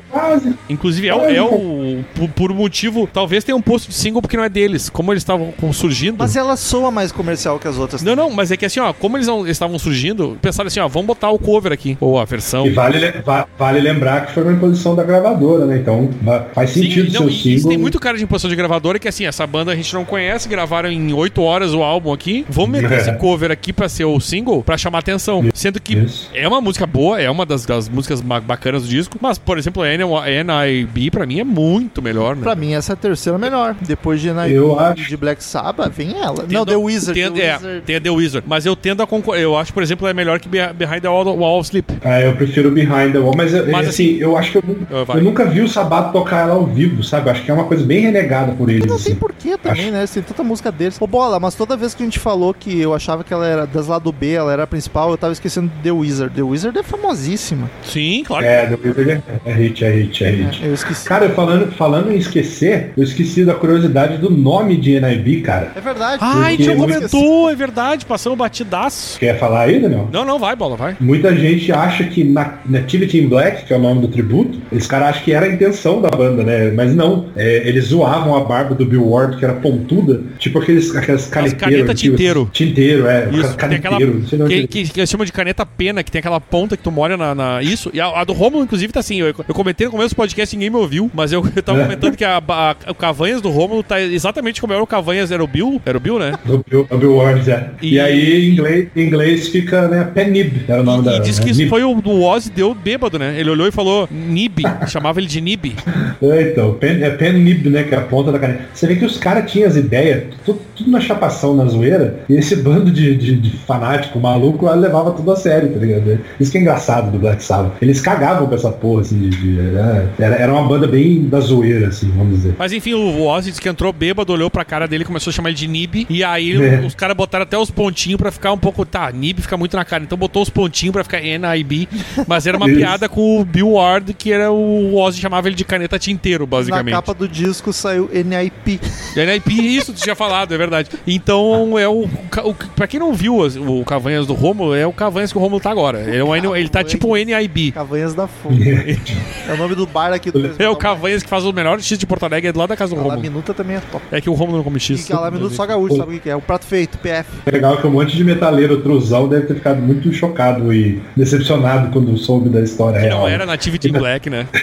S2: inclusive é, o- é o. Por, por motivo. Talvez tenha um posto de single porque não é deles. Como eles estavam surgindo.
S1: Mas ela soa mais comercial que as outras.
S2: Não, não, mas é que assim, ó, como eles estavam surgindo, pensaram assim, ó, vamos botar o cover aqui. Ou a versão.
S4: E vale, le- va- vale lembrar que foi uma imposição da gravadora, né? Então faz
S2: Sim,
S4: sentido
S2: não,
S4: seu
S2: e isso
S4: single.
S2: tem muito cara de imposição de gravadora que assim, essa banda a gente não conhece, gravaram em 8 horas o álbum aqui. Vamos meter
S4: É.
S2: esse cover aqui pra ser o single pra chamar atenção. Sendo que
S4: Isso.
S2: é uma música boa, é uma das, das músicas bacanas do disco, mas, por exemplo, a N.I.B. pra mim é muito melhor, né?
S1: Pra mim, essa é a terceira melhor. Depois de Night
S4: Eu acho.
S1: de Black Sabbath, vem ela.
S2: Tendo-
S1: não, The Wizard.
S2: Tendo,
S1: The
S2: é,
S1: Wizard.
S2: tem a The Wizard. Mas eu tendo a concordar. Eu acho, por exemplo, é melhor que Be- Behind the Wall, Wall of Sleep.
S4: Ah, eu prefiro Behind the Wall, mas, eu-
S2: Mas,
S4: assim, eu acho que eu,
S2: Ah,
S4: eu nunca vi o Sabato tocar ela ao vivo, sabe? Eu acho que é uma coisa bem renegada por eles.
S1: Não tem
S4: assim.
S1: porquê também,
S4: Acho-
S1: né? Tem tanta música deles. Ô, Bola, mas toda vez que a gente falou que eu achava que ela era das lado B, ela era a principal, eu tava esquecendo The Wizard. The Wizard é famosíssima.
S2: Sim, claro.
S4: É, The Wizard é, é hit, é hit, é hit.
S1: É, eu esqueci.
S4: Cara, falando, falando em esquecer, eu esqueci da curiosidade do nome de NIB, cara.
S1: É verdade.
S2: Ai,
S4: Porque
S2: tu
S4: muitas-
S2: comentou, é verdade, passamos batidaço.
S4: Quer falar aí, Daniel?
S2: Não, não, vai, bola, vai.
S4: Muita gente acha que na Nativity in Black, que é o nome do tributo, eles caras acham que era a intenção da banda, né? Mas não. É, eles zoavam a barba do Bill Ward, que era pontuda, tipo aqueles, aquelas caneteiras.
S2: caneta tinteiro.
S4: Tinteiro, é.
S2: Isso, tem aquela.
S4: não
S2: Que,
S4: ele-
S2: que, que eles chamam de caneta pena, que tem aquela ponta que tu molha na. na- isso. E a, a do Romulo, inclusive, tá assim. Eu, eu comentei no começo do podcast, ninguém me ouviu, mas eu, eu tava
S4: É.
S2: comentando que a, a- o Cavanhas do Romulo tá exatamente como era o Cavanhas, era o Bill. Era o Bill, né?
S4: Do Bill, do Bill é.
S2: E-
S4: E, aí, em inglês, em inglês fica, né, Penib, era o nome da...
S2: E disse que
S4: né,
S2: foi o, o Ozzy deu bêbado, né? Ele olhou e falou Nib, chamava ele de Nib.
S4: É, então, pen, é Penib, né, que é a ponta da caneta. Você vê que os caras tinham as ideias, tudo, tudo na chapação, na zoeira, e esse bando de, de, de fanático maluco levava tudo a sério, tá ligado? Isso que é engraçado do Black Sabbath. Eles cagavam com essa porra, assim, de, de- né? era, era uma banda bem da zoeira, assim, vamos dizer.
S2: Mas enfim, o Ozzy disse que entrou bêbado, olhou pra cara dele, começou a chamar ele de Nib. E aí
S4: É.
S2: os caras botaram até os pontinhos pra ficar um pouco. Tá, Nib fica muito na cara. Então botou os pontinhos pra ficar NIB. Mas era uma piada com o Bill Ward, que era o Ozzy chamava ele de caneta tinteiro,
S1: Na
S2: basicamente.
S1: capa do disco saiu NIP.
S2: NIP, isso tu tinha falado, é verdade. Então é o. o pra quem não viu as- o Cavanhas do Romulo, é o Cavanhas que o Romulo tá agora. Ele, é um ele tá tipo um NIB.
S1: Cavanhas da Fonte. é o nome do bar aqui do
S2: É o Cavanhas que faz o melhor X de Porto Alegre, é do lado da casa do
S1: A
S2: Romulo.
S1: minuta também é top.
S2: É que o Romulo não come
S1: E
S2: X.
S1: que a minuto só gaúcho, sabe o que é? O prato feito, PF.
S4: É legal que um monte de metaleiro truzão deve ter ficado muito chocado e decepcionado quando soube da história
S2: Que
S4: real.
S2: não era Nativity Black, né?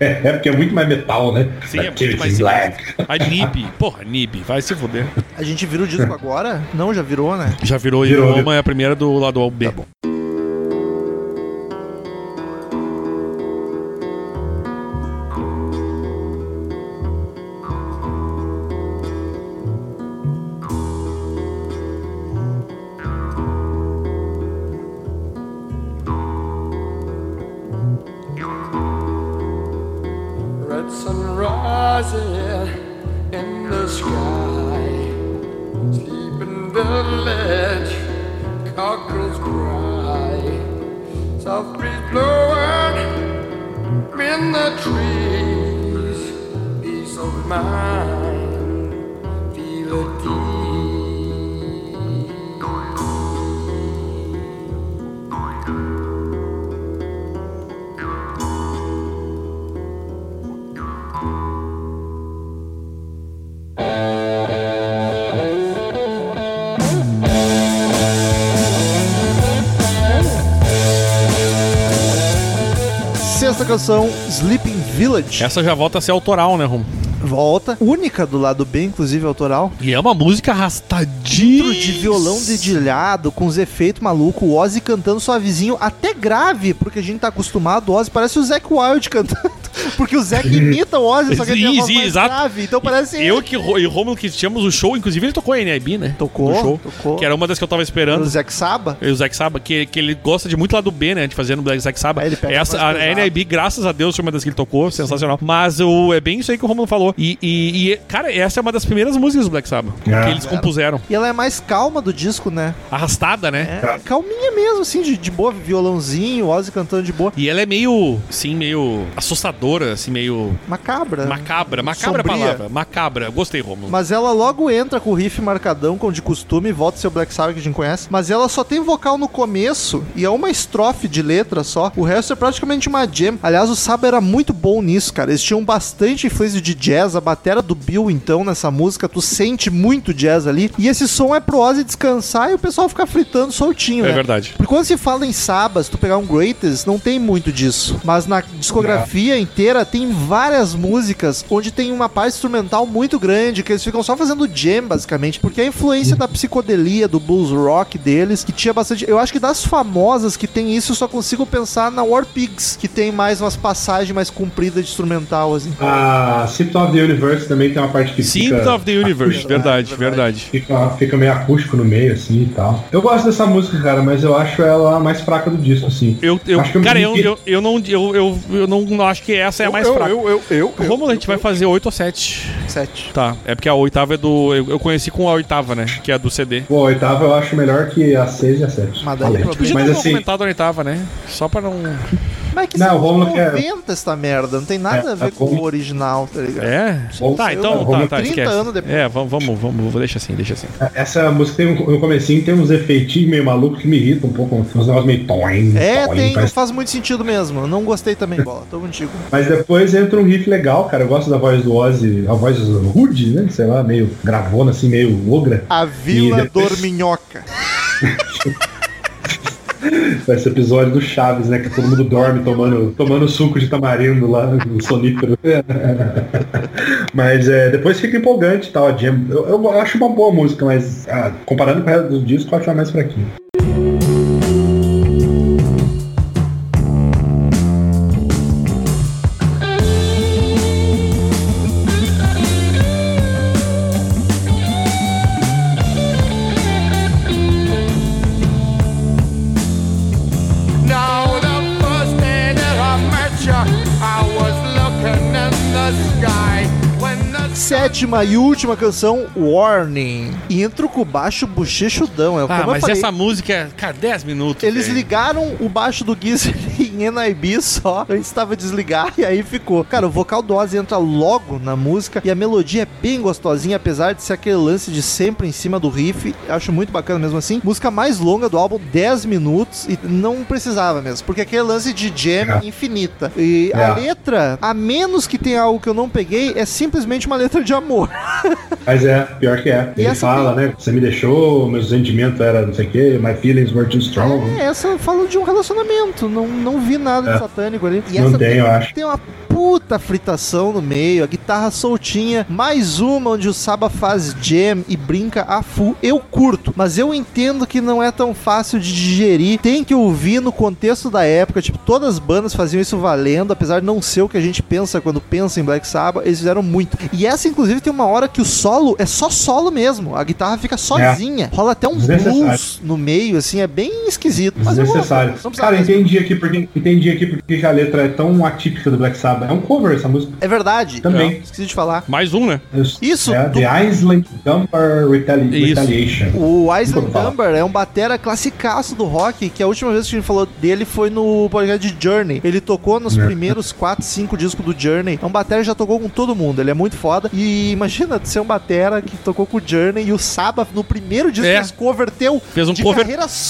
S4: É, porque é muito mais metal, né?
S2: Sim, é muito
S4: Nativity
S2: mais
S4: in Black.
S2: A Nib. Porra, Nib, vai se fuder.
S1: A gente vira o disco agora? Não, já virou, né?
S2: Já virou,
S4: Virou,
S2: virou uma é a primeira do lado B.
S8: Red Soft breeze blowing in the trees. Peace of mind, feel it deep.
S1: Canção, Sleeping Village.
S2: Essa já volta a ser autoral, né, Rom?
S1: Volta. Única do lado B, inclusive, autoral.
S2: E é uma música arrastadinha.
S1: Intro de violão dedilhado, com os efeitos malucos, o Ozzy cantando suavezinho, até grave, porque a gente tá acostumado, o Ozzy parece o Zac Wild cantando. Porque o Zac imita o Ozzy, só que ele tem a voz
S2: Sim,
S1: mais
S2: exato.
S1: grave, então parece
S2: Eu que, e Romulo que tínhamos o show, inclusive ele tocou a NIB, né?
S1: Tocou,
S2: No show,
S1: tocou.
S2: Que era uma das que eu tava
S1: o
S2: esperando.
S1: Zac Saba.
S2: E O Zack Saba, que, que ele gosta de muito lá do B, né? De fazer no Black Zack Saba.
S1: Aí ele pega
S2: Essa, a,
S1: pesado.
S2: NIB, graças a Deus, foi uma das que ele tocou, sensacional. Mas o, é bem isso aí que o Romulo falou. E, e- e, cara, essa é uma das primeiras músicas do Black Sabbath
S4: Ah.
S2: que eles compuseram.
S1: E ela é mais calma do disco, né?
S2: Arrastada, né?
S1: É, calminha mesmo, assim, de, de boa, violãozinho, Ozzy cantando de boa.
S2: E ela é meio, assim, meio assustadora, assim, meio
S1: Macabra.
S2: macabra. Macabra é a
S1: Sombria.
S2: palavra. Macabra. Gostei, Romulo.
S1: Mas ela logo entra com o riff marcadão, como de costume, volta a ser o Black Sabbath que a gente conhece. Mas ela só tem vocal no começo e é uma estrofe de letra só. O resto é praticamente uma jam. Aliás, o Saba era muito bom nisso, cara. Eles tinham bastante influência de jazz. A batera do Bill, então, nessa música, tu sente muito jazz ali. E esse som é pro Ozzy descansar e o pessoal ficar fritando soltinho,
S2: É
S1: né?
S2: verdade.
S1: Porque quando se fala em Sabas, se tu pegar um Greatest, não tem muito disso. Mas na discografia inteira tem várias músicas onde tem uma parte instrumental muito grande, que eles ficam só fazendo jam, basicamente. Porque a influência da psicodelia, do blues rock deles, que tinha bastante. Eu acho que das famosas que tem isso, eu só consigo pensar na War Pigs, que tem mais umas passagens mais compridas de instrumental, assim.
S4: A Symptom of the Universe também tem uma parte que
S2: Symptom
S4: fica...
S2: of the Universe. Verdade, verdade.
S4: Fica, fica meio acústico no meio, assim e tal. Eu gosto dessa música, cara, mas eu acho ela a mais fraca do disco, assim.
S2: Eu, eu,
S4: Acho que eu
S2: cara,
S4: me-
S2: eu, eu, eu não, eu, eu, eu não não acho que essa é a mais fraca.
S1: eu, eu,
S2: Romulo, a gente vai fazer 8 ou 7.
S1: Sete.
S2: Tá, é porque a oitava é do. Eu, eu conheci com a oitava, né? Que é a do CD.
S4: Pô, a oitava eu acho melhor que a 6 e a 7.
S1: Mas daí
S4: Falei.
S1: problema-
S2: Podia
S4: Mas
S2: ter
S4: assim,
S2: comentado a oitava, né? Só pra não.
S1: Mas é que
S4: Não, Romulo quer-
S1: 90 essa merda, não tem nada
S4: É,
S1: a ver
S4: é
S1: com
S4: como-
S1: o original, tá ligado?
S2: É?
S4: Vamos-
S2: Tá, então,
S4: vamos-
S2: tá, tá,
S1: 30
S2: esquece.
S1: anos depois.
S2: É, vamos, vamos, vamos, deixa assim, deixa assim.
S4: essa música tem um, no comecinho tem uns efeitinhos meio malucos que me irritam um pouco, uns negócios meio toim,
S1: É,
S4: toim,
S1: tem, não
S4: parece-
S1: faz muito sentido mesmo. Eu não gostei também, bola. Tô contigo.
S4: Mas depois entra um riff legal, cara. Eu gosto da voz do Ozzy, a voz rude, né? Sei lá, meio gravona, assim, meio ogra.
S1: A Vila
S4: depois-
S1: Dorminhoca.
S4: Esse episódio do Chaves, né? Que todo mundo dorme tomando, tomando suco de tamarindo lá no sonífero. mas é, depois fica empolgante tal. Jam. Eu, eu acho uma boa música, mas ah, comparando com o resto do disco, eu acho ela mais fraquinha.
S1: Sétima e última canção, Warning. Intro com o baixo bochechudão. É
S2: Ah, mas essa música, é, cara, 10 minutos.
S1: Eles
S2: velho.
S1: ligaram o baixo do Geezer em NIB só, antes estava desligar e aí ficou. Cara, o vocal do Ozzy entra logo na música e a melodia é bem gostosinha, apesar de ser aquele lance de sempre em cima do riff. Acho muito bacana mesmo assim. Música mais longa do álbum, 10 minutos e não precisava mesmo, porque aquele lance de jam
S4: É.
S1: infinita. E a
S4: É.
S1: letra, a menos que tenha algo que eu não peguei, é simplesmente uma letra de amor.
S4: Mas é, pior que é.
S1: E
S4: Ele fala, né? Você me deixou, meu sentimento era não sei o que, my feelings were too strong.
S1: É, essa fala de um relacionamento, não, não vi nada de
S4: É.
S1: satânico ali. E
S4: Não
S1: essa
S4: tem, eu acho.
S1: Tem uma puta fritação no meio, a guitarra soltinha, mais uma onde o Saba faz jam e brinca a full. Eu curto, mas eu entendo que não é tão fácil de digerir. Tem que ouvir no contexto da época, tipo, todas as bandas faziam isso valendo, apesar de não ser o que a gente pensa quando pensa em Black Sabbath, eles fizeram muito. E essa, inclusive, tem uma hora que o solo é só solo mesmo, a guitarra fica sozinha. Rola até um blues no meio, assim, é bem esquisito. Mas.
S4: Desnecessário.
S1: Não precisa
S4: Cara,
S1: mesmo.
S4: entendi aqui porque entendi aqui porque a letra é tão atípica do Black Sabbath. É um cover essa música.
S1: É verdade.
S4: Também.
S1: Esqueci de falar.
S2: Mais um, né?
S1: Isso,
S4: É,
S1: do-
S4: The Island Dumper Retali
S2: Isso.
S4: Retaliation.
S1: O Island. Dumber é um batera classicaço do rock, que a última vez que a gente falou dele foi no podcast de Journey. Ele tocou nos
S4: É.
S1: primeiros 4, 5 discos do Journey. É um batera que já tocou com todo mundo, ele é muito foda. E imagina ser um batera que tocou com o Journey e o Saba no primeiro disco
S2: É.
S1: fez cover teu
S2: Fez um
S1: de
S2: cover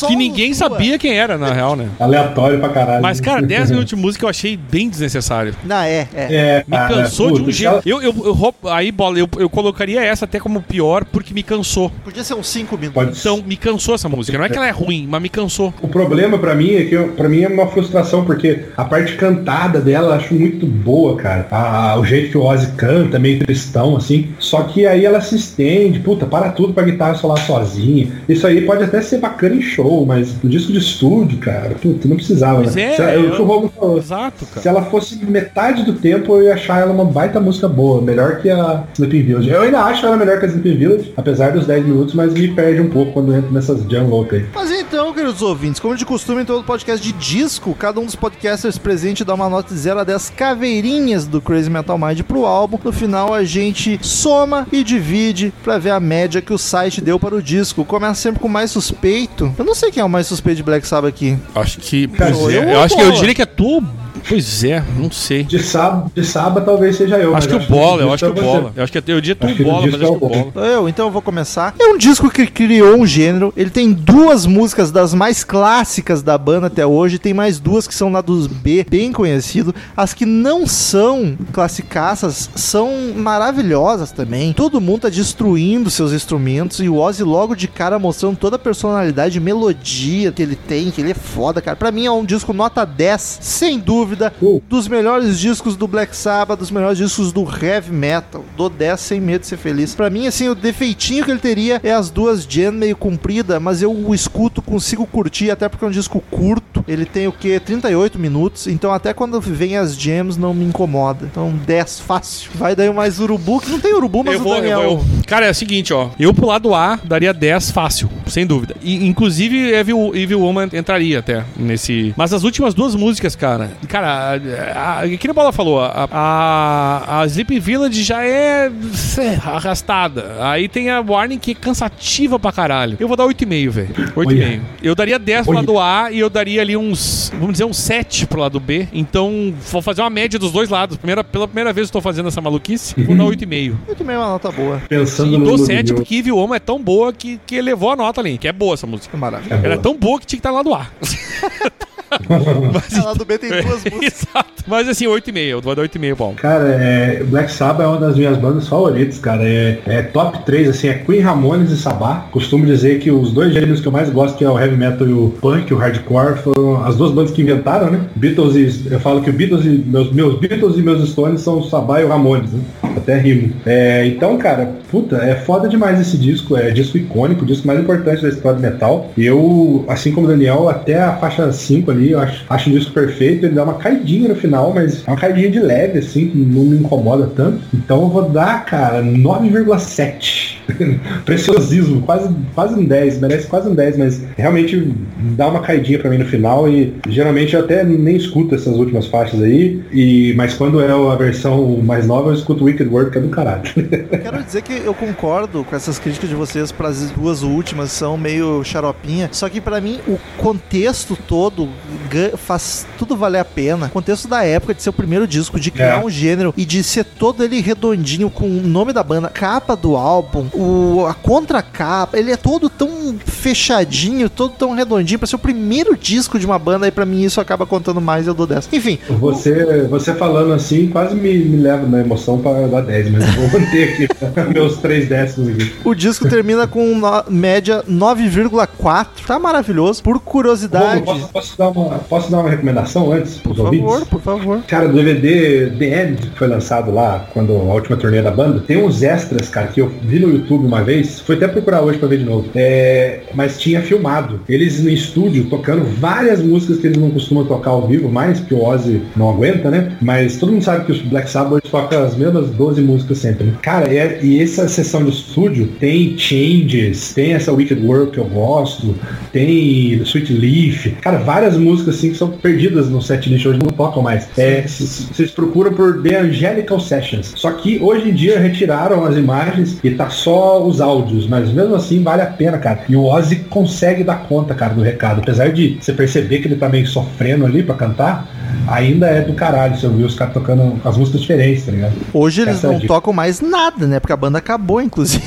S2: que ninguém
S1: sua.
S2: sabia quem era, na real, né?
S4: Aleatório pra caralho.
S2: Mas, cara, 10 minutos de música eu achei bem desnecessário.
S1: Ah, é, é.
S4: É,
S2: Me
S4: cara,
S2: cansou de um jeito. Eu, eu, eu aí, bola, eu, eu colocaria essa até como pior porque me cansou.
S1: Podia ser uns 5 minutos.
S4: Pode
S2: Então, me cansou essa música. Não é que ela é ruim, mas me cansou.
S4: O problema pra mim é que eu, pra mim é uma frustração, porque a parte cantada dela eu acho muito boa, cara. A- o jeito que o Ozzy canta, meio tristão, assim. Só que aí ela se estende, puta, para tudo pra guitarra solar sozinha. Isso aí pode até ser bacana em show, mas no disco de estúdio, cara, puta, não precisava,
S2: Pois
S4: né?
S2: é,
S4: Se ela-
S2: eu-
S4: o que o Romulo falou.
S2: Exato, cara.
S4: Se ela fosse metade do tempo, eu ia achar ela uma baita música boa, melhor que a Sleeping Village. Eu ainda acho ela melhor que a Sleeping Village, apesar dos 10 minutos, mas me perde um pouco quando entra nessas jam loucas aí.
S1: Mas então, queridos ouvintes, como de costume em todo podcast de disco, cada um dos podcasters presente dá uma nota de 0 a 10 caveirinhas do Crazy Metal Mind pro álbum. No final a gente soma e divide pra ver a média que o site deu para o disco. Começa sempre com o mais suspeito. Eu não sei quem é o mais suspeito de Black Sabbath aqui.
S2: Acho que.
S4: Cara,
S2: pois é,
S1: eu
S2: eu, acho que eu diria que é tu. Pois é, não sei.
S4: De sábado, de sábado talvez seja eu.
S2: Acho
S4: mas
S2: que o bola, eu acho que o
S4: é
S2: bola. Eu acho que eu
S4: que do
S2: bola, mas acho
S4: é
S2: que o
S4: o
S2: bola.
S1: Eu, então eu vou começar. É um disco que criou um gênero. Ele tem duas músicas das mais clássicas da banda até hoje. Tem mais duas que são lá dos B, bem conhecido. As que não são classicaças são maravilhosas também. Todo mundo tá destruindo seus instrumentos e o Ozzy logo de cara mostrando toda a personalidade e melodia que ele tem, que ele é foda, cara. Pra mim é um disco nota 10, sem dúvida,
S4: Uh.
S1: dos melhores discos do Black Sabbath, dos melhores discos do heavy metal. Dou 10 sem medo de ser feliz. Pra mim, assim, o defeitinho que ele teria é as duas jam meio comprida, mas eu o escuto, consigo curtir, até porque é um disco curto. Ele tem o que? 38 minutos. Então até quando vem as jams não me incomoda. Então 10 fácil. Vai daí mais urubu, que não tem urubu, mas
S2: Eu
S1: o
S2: vou, eu
S1: Daniel.
S2: vou, eu- Cara, é o seguinte, ó. Eu pro lado A daria 10 fácil, sem dúvida. E, inclusive, Evil, Evil Woman entraria até nesse. Mas as últimas duas músicas, cara. Cara, a, a, que a bola falou, a, a, a Village já é arrastada. Aí tem a Warning que é cansativa pra caralho. Eu vou dar 8,5, velho. 8,5.
S4: Olha.
S2: Eu daria 10 pro lado A e eu daria ali uns, vamos dizer, uns 7 pro lado B. Então, vou fazer uma média dos dois lados. Primeira, pela primeira vez eu tô fazendo essa maluquice. Vou dar 8,5.
S1: Eu também é uma nota boa.
S4: Pensando
S2: E
S4: no,
S2: dou
S4: no
S2: 7
S4: Rio.
S2: porque Evil Woman é tão boa que, que elevou a nota ali. Que é boa essa música.
S1: Que maravilha.
S4: É
S2: Ela é tão boa que tinha que estar lá do A. Mas,
S1: Lá do B tem duas músicas.
S2: Exato. Mas assim, 8,5. Eu vou dar 8,5, bom.
S4: Cara, é, Black Sabbath é uma das minhas bandas favoritas, cara. É, é top 3, assim, é Queen, Ramones e Sabbath. Costumo dizer que os dois gêneros que eu mais gosto, que é o heavy metal e o punk, o hardcore, foram as duas bandas que inventaram, né? Beatles e... Eu falo que o Beatles e... Meus, meus Beatles e meus Stones são o Sabbath e o Ramones, né? Até rimo. É, então, cara, puta, é foda demais esse disco. É disco icônico, o disco mais importante da história do metal. Eu, assim como o Daniel, até a faixa 5 ali, eu acho, acho um disco perfeito. Ele dá uma caidinha no final, mas é uma caidinha de leve, assim, que não me incomoda tanto. Então eu vou dar, cara, 9,7. Preciosismo, quase, quase um 10, merece quase um 10, mas realmente dá uma caidinha pra mim no final e geralmente eu até nem escuto essas últimas faixas aí, e, mas quando é a versão mais nova eu escuto Wicked Word, que é do caralho.
S1: Quero dizer que eu concordo com essas críticas de vocês para as duas últimas, são meio xaropinha. Só que pra mim o contexto todo faz tudo valer a pena. O contexto da época de ser o primeiro disco, de criar
S4: É.
S1: um gênero e de ser todo ele redondinho com o nome da banda, capa do álbum, o, a contracapa, ele é todo tão fechadinho, todo tão redondinho pra ser o primeiro disco de uma banda e pra mim isso acaba contando mais, eu dou 10. Enfim,
S4: Você, você falando assim quase me, me leva na emoção pra dar 10, mas eu vou manter aqui meus 3 décimos aqui.
S1: O disco termina com no- média 9,4. Tá maravilhoso. Por curiosidade.
S4: Romulo, Posso, posso dar uma, posso dar uma recomendação antes
S1: Por
S4: ouvintes?
S1: favor, por favor.
S4: Cara, o DVD The End, que foi lançado lá, quando a última turnê da banda, tem uns extras, cara, que eu vi no YouTube uma vez, fui até procurar hoje pra ver de novo. É, mas tinha filmado. Eles no estúdio tocando várias músicas que eles não costumam tocar ao vivo, mais que o Ozzy não aguenta, né? Mas todo mundo sabe que os Black Sabbath toca as mesmas 12 músicas sempre, né? Cara, e, é- e essa sessão de estúdio tem Changes, tem essa Wicked World que eu gosto, tem Sweet Leaf, cara, várias músicas assim que são perdidas no set list hoje não tocam mais. É, vocês procuram por The Angelical Sessions. Só que hoje em dia retiraram as imagens e tá só os áudios, mas mesmo assim vale a pena, cara. E o Ozzy consegue dar conta, cara, do recado. Apesar de você perceber que ele tá meio sofrendo ali pra cantar, ainda é do caralho você ouvir os caras tocando as músicas diferentes, tá ligado?
S1: Hoje eles
S4: Essa é a
S1: não tocam mais nada, né? Porque a banda acabou, inclusive.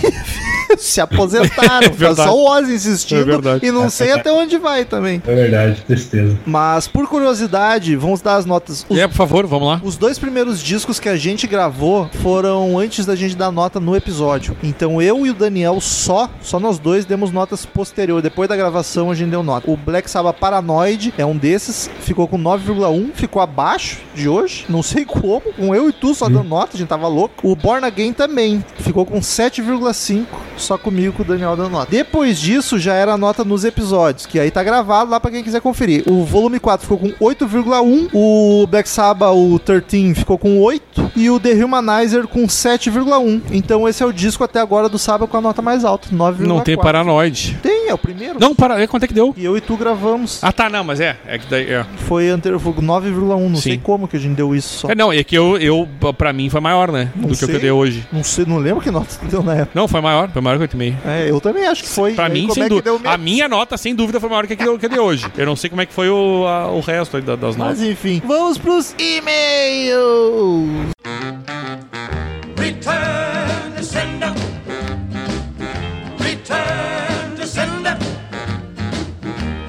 S1: se aposentaram.
S2: É verdade.
S1: só o Ozzy insistindo
S2: É verdade.
S1: e não sei até onde vai também.
S4: É verdade, tristeza.
S1: Mas, por curiosidade, vamos dar as notas. Os,
S2: É, por favor, vamos lá.
S1: os dois primeiros discos que a gente gravou foram antes da gente dar nota no episódio. Então eu e o Daniel só, só nós dois demos notas posterior. Depois da gravação a gente deu nota. O Black Sabbath Paranoid é um desses, ficou com 9,1, ficou abaixo de hoje. Não sei como, com eu e tu só dando nota, a gente tava louco. O Born Again também, ficou com 7,5, só comigo com o Daniel dando nota. Depois disso já era a nota nos episódios, que aí tá gravado lá pra quem quiser conferir. O volume 4 ficou com 8,1, o Black Sabbath, o 13, ficou com 8 e o The Humanizer com 7,1. Então esse é o disco até agora do Sabbath com a nota mais alta, 9,4.
S2: Não tem paranoide.
S1: Tem, é o primeiro.
S2: Não, para. é, Quanto é que deu?
S1: E eu e tu gravamos.
S2: Ah, tá, não, mas é. É que daí. É,
S1: Foi anterior, foi 9,1. Não sei
S2: Sim.
S1: como que a gente deu isso só.
S2: é não, é que eu, eu. Pra mim foi maior, né?
S1: Não
S2: do que o que eu
S1: sei.
S2: dei hoje.
S1: Não sei, não lembro que nota tu deu na época.
S2: Não, foi maior. Foi maior que 8,5.
S1: É, eu também acho que foi.
S2: Pra mim, sem
S1: é
S2: dúvida. A minha nota, sem dúvida, foi maior que a que eu que eu dei hoje. Eu não sei como é que foi o, a- o resto das notas.
S1: Mas enfim, vamos pros e-mails.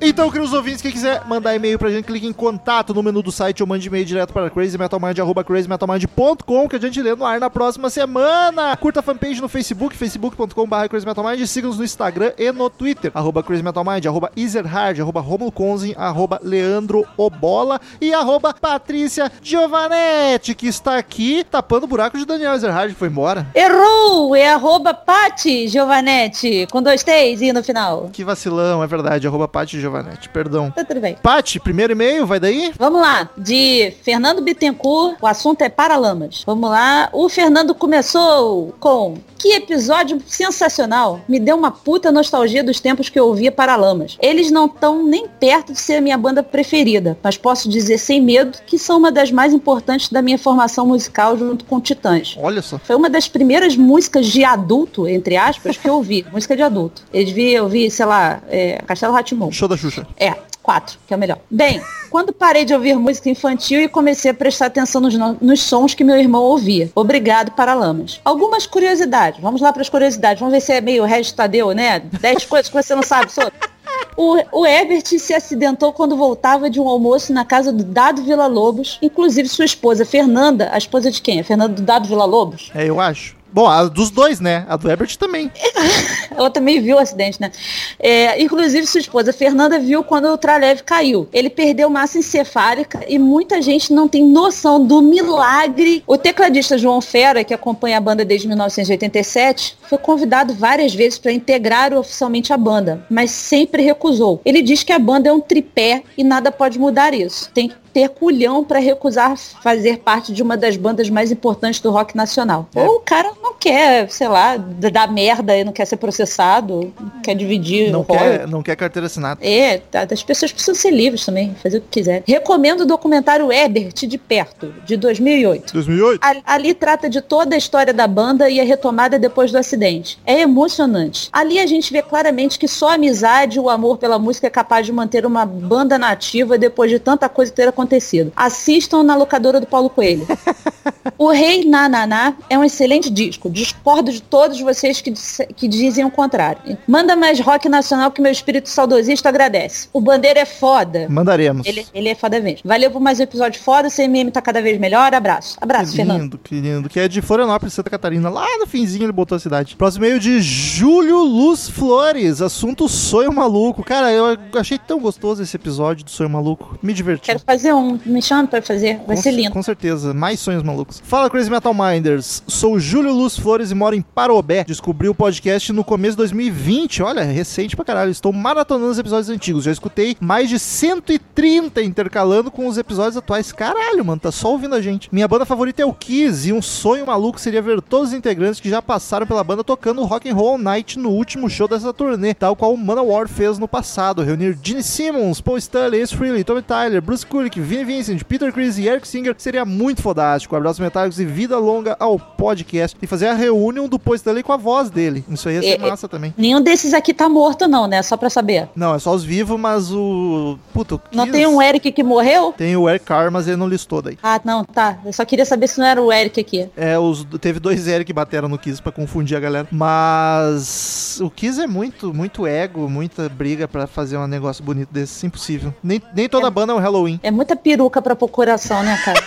S1: Então, queridos ouvintes, quem quiser mandar e-mail pra gente, clique em contato no menu do site ou mande e-mail direto para crazymetalmind.com que a gente lê no ar na próxima semana. Curta a fanpage no Facebook, facebook.com.br crazymetalmind. Siga-nos no Instagram e no Twitter, arroba crazymetalmind, arroba Ezerhard, arroba Romulo Conzin, arroba Leandro Obola e arroba Patrícia Giovanetti, que está aqui tapando o buraco de Daniel Ezerhard, que foi embora.
S9: Errou! É arroba Pati Giovanetti, com dois T's e no final.
S1: Que vacilão, é verdade, arroba Paty Giovanetti, perdão.
S9: Tá tudo bem.
S1: Paty, primeiro e-mail, vai daí?
S9: Vamos lá, de Fernando Bittencourt, o assunto é Paralamas. Vamos lá, o Fernando começou com que episódio sensacional. Me deu uma puta nostalgia dos tempos que eu ouvia Paralamas. Eles não estão nem perto de ser a minha banda preferida, mas posso dizer sem medo que são uma das mais importantes da minha formação musical junto com Titãs.
S1: Olha só.
S9: Foi uma das primeiras músicas de adulto, entre aspas, que eu ouvi. música de adulto. Eles vi, eu vi, sei lá, é, Castelo Ratimon.
S1: Show da Xuxa.
S9: É, quatro, que é o melhor. Bem, quando parei de ouvir música infantil e comecei a prestar atenção nos, no- nos sons que meu irmão ouvia. Obrigado, Paralamas. Algumas curiosidades. Vamos lá para as curiosidades. Vamos ver se é meio Regis Tadeu, né? Dez coisas que você não sabe sobre. O, o Herbert se acidentou quando voltava de um almoço na casa do Dado Vila Lobos. Inclusive sua esposa, Fernanda. A esposa de quem? A Fernanda do Dado Vila Lobos?
S1: É, eu acho. Bom, a dos dois, né? A do Herbert também.
S9: Ela também viu o acidente, né? É, inclusive, sua esposa Fernanda viu quando o Tralev caiu. Ele perdeu massa encefálica e muita gente não tem noção do milagre. O tecladista João Fera, que acompanha a banda desde 1987, foi convidado várias vezes para integrar oficialmente a banda, mas sempre recusou. Ele diz que a banda é um tripé e nada pode mudar isso. Tem que ter culhão para recusar fazer parte de uma das bandas mais importantes do rock nacional.
S1: É.
S9: Ou o cara não quer, sei lá, dar merda e não quer ser processado, não quer dividir
S1: Não quer, não quer carteira assinada.
S9: É, tá, as pessoas precisam ser livres também, fazer o que quiser. Recomendo o documentário Ebert de Perto, de 2008.
S1: 2008?
S9: Ali, ali trata de toda a história da banda e a retomada depois do acidente. É emocionante. Ali a gente vê claramente que só a amizade e o amor pela música é capaz de manter uma banda nativa depois de tanta coisa ter acontecido. Assistam na locadora do Paulo Coelho. O Rei Nananá é um excelente disco. Discordo de todos vocês que, que dizem o contrário. Manda mais rock nacional que meu espírito saudosista agradece. O Bandeira é foda.
S1: Mandaremos.
S9: Ele, ele é foda mesmo. Valeu por mais um episódio foda. O CMM tá cada vez melhor. Abraço. Abraço,
S1: Que
S9: Fernando.
S1: lindo, que lindo. Que é de Florianópolis, Santa Catarina. Lá no finzinho ele botou a cidade. Próximo e-mail de Júlio Luz Flores. Assunto Sonho Maluco. Cara, eu achei tão gostoso esse episódio do Sonho Maluco. Me diverti.
S9: Quero fazer um. Me chama pra fazer. Vai
S1: Com
S9: ser lindo.
S1: Com certeza. Mais sonhos malucos. Fala, Crazy Metal Minders. Sou Júlio Luz Flores e moro em Parobé. Descobri o podcast no começo de 2020. Olha, recente pra caralho. Estou maratonando os episódios antigos. Já escutei mais de 130 intercalando com os episódios atuais. Caralho, mano, tá só ouvindo a gente. Minha banda favorita é o Kiss e um sonho maluco seria ver todos os integrantes que já passaram pela banda tocando Rock and Roll All Night no último show dessa turnê, tal qual o Manowar fez no passado. Reunir Gene Simmons, Paul Stanley, Ace Frehley, Tommy Tyler, Bruce Kulick, Vinnie Vincent, Peter Chris e Eric Singer seria muito fodástico. Abraço metal Spartacus e vida longa ao podcast. E fazer a reunião do Poistanley com a voz dele. Isso aí ia ser
S9: É, é.
S1: massa também.
S9: Nenhum desses aqui tá morto, não, né? Só pra saber.
S1: Não, é só os vivos, mas o. Puta, o
S9: Não
S1: Kiss-
S9: tem um Eric que morreu?
S1: Tem o Eric Carr, mas ele não listou daí.
S9: Ah, não, tá. Eu só queria saber se não era o Eric aqui.
S1: É, os, teve dois Eric que bateram no Kiss pra confundir a galera. Mas o Kiss é muito, muito ego, muita briga pra fazer um negócio bonito desse. Impossível. Nem, nem toda banda é um Halloween.
S9: É muita peruca pra pôr coração, né, cara?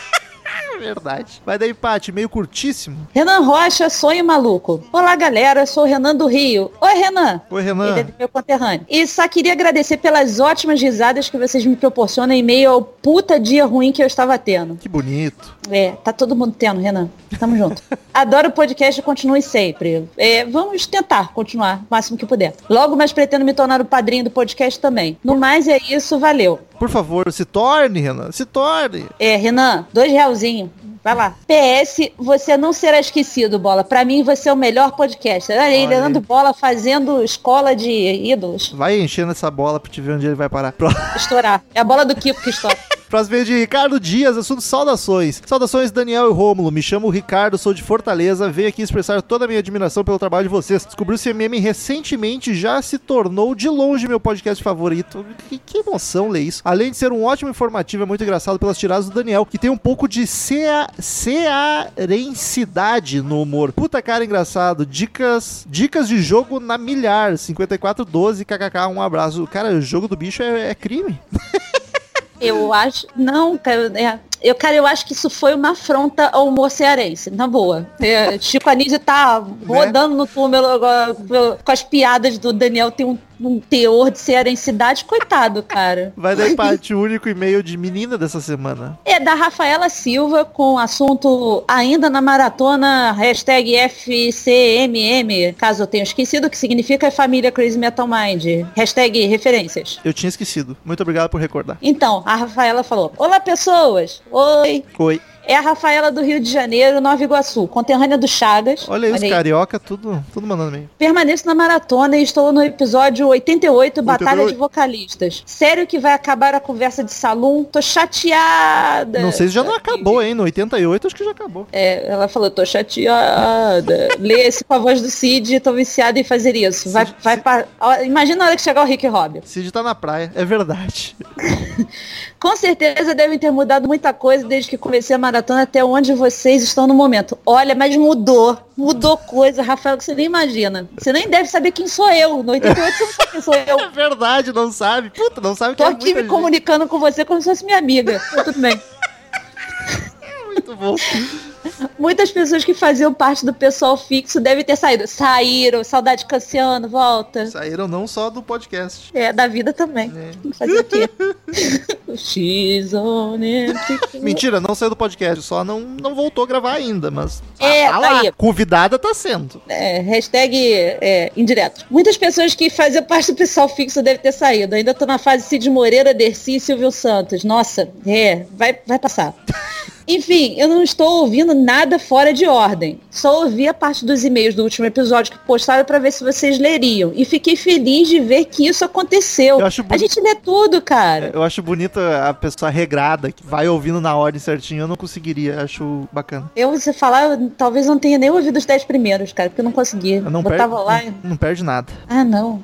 S1: É verdade. Vai daí, Paty, meio curtíssimo.
S9: Renan Rocha, sonho maluco. Olá, galera. Eu sou o Renan do Rio. Oi, Renan.
S1: Oi,
S9: Ele é
S1: Renan.
S9: do meu conterrâneo. E só queria agradecer pelas ótimas risadas que vocês me proporcionam em meio ao puta dia ruim que eu estava tendo.
S1: Que bonito.
S9: É, tá todo mundo tendo, Renan. Tamo junto. Adoro o podcast e continue sempre. É, vamos tentar continuar o máximo que puder. Logo mais pretendo me tornar o padrinho do podcast também. No mais é isso, valeu.
S1: Por favor, se torne, Renan. Se torne.
S9: É, Renan, dois realzinho. Vai lá. PS, você não será esquecido, Bola. Pra mim, você é o melhor podcaster. Olha aí. Leandro Bola fazendo escola de ídolos.
S1: Vai enchendo essa bola pra te ver onde ele vai parar.
S9: Estourar. É a bola do Kiko que estoura.
S1: Próximo vez de Ricardo Dias, assunto saudações. Saudações, Daniel e Rômulo. Me chamo Ricardo, sou de Fortaleza. Venho aqui expressar toda a minha admiração pelo trabalho de vocês. Descobri o CMM recentemente, já se tornou de longe meu podcast favorito. Que, que emoção ler isso. Além de ser um ótimo informativo, é muito engraçado pelas tiradas do Daniel, que tem um pouco de cea, cearensidade no humor. Puta cara engraçado. Dicas, dicas de jogo na milhar. 5412, kkk, um abraço. Cara, o jogo do bicho é, é crime.
S9: Eu acho. Não, cara. Eu, cara, eu acho que isso foi uma afronta ao humor cearense, na boa. É, Chico Anísio tá rodando no túmulo agora, com as piadas do Daniel, tem um, um teor de cearensidade, coitado, cara.
S1: Vai daí, Paty, o único e-mail de menina dessa semana.
S9: É da Rafaela Silva com assunto ainda na maratona, hashtag FCMM, caso eu tenha esquecido, que significa família Crazy Metal Mind. Hashtag referências.
S1: Eu tinha esquecido. Muito obrigado por recordar.
S9: Então, a Rafaela falou, Olá pessoas! Oi!
S1: Oi.
S9: É a Rafaela do Rio de Janeiro, Nova Iguaçu, conterrânea do Chagas.
S1: Olha os carioca, tudo, tudo mandando meio.
S9: Permaneço na maratona e estou no episódio 88, Batalha de Vocalistas. Sério que vai acabar a conversa de salão? Tô chateada.
S1: Não sei se já não acabou, hein? No 88 acho que já acabou.
S9: É, ela falou, tô chateada. Lê esse com a voz do Cid, tô viciada em fazer isso. Vai,
S1: Cid-
S9: vai Ó, Imagina a hora que chegar o Rick Robbie.
S1: Cid tá na praia, é verdade.
S9: Com certeza devem ter mudado muita coisa desde que comecei a maratona até onde vocês estão no momento. Olha, mas mudou. Mudou coisa, Rafael, que você nem imagina. Você nem deve saber quem sou eu. No 88 você não sabe quem sou eu.
S1: É verdade, não sabe. Puta, não sabe que
S9: Tô
S1: é
S9: aqui me
S1: gente.
S9: comunicando com você como se fosse minha amiga. Tudo bem.
S1: Muito bom.
S9: Muitas pessoas que faziam parte do pessoal fixo devem ter saído. Saíram, saudade Cassiano, volta.
S1: Saíram não só do podcast.
S9: É, da vida também.
S1: É.
S9: Fazer o quê?
S1: Mentira, não saiu do podcast, só não, não voltou a gravar ainda, mas
S9: É,
S1: tá lá.
S9: aí.
S1: Convidada tá sendo.
S9: É, hashtag é, indireto. Muitas pessoas que faziam parte do pessoal fixo devem ter saído. Ainda tô na fase Cid Moreira, Dercy e Silvio Santos. Nossa, é, vai, vai passar. Enfim, eu não estou ouvindo nada fora de ordem. Só ouvi a parte dos e-mails do último episódio que postaram para ver se vocês leriam. E fiquei feliz de ver que isso aconteceu.
S1: Eu acho
S9: A gente lê tudo, cara.
S1: Eu acho bonita a pessoa regrada, que vai ouvindo na ordem certinho. Eu não conseguiria, acho bacana.
S9: Eu, você falar, eu, talvez não tenha nem ouvido os 10 primeiros, cara, porque eu não consegui.
S1: Eu não,
S9: Botava lá
S1: não, não perde nada.
S9: Ah, não.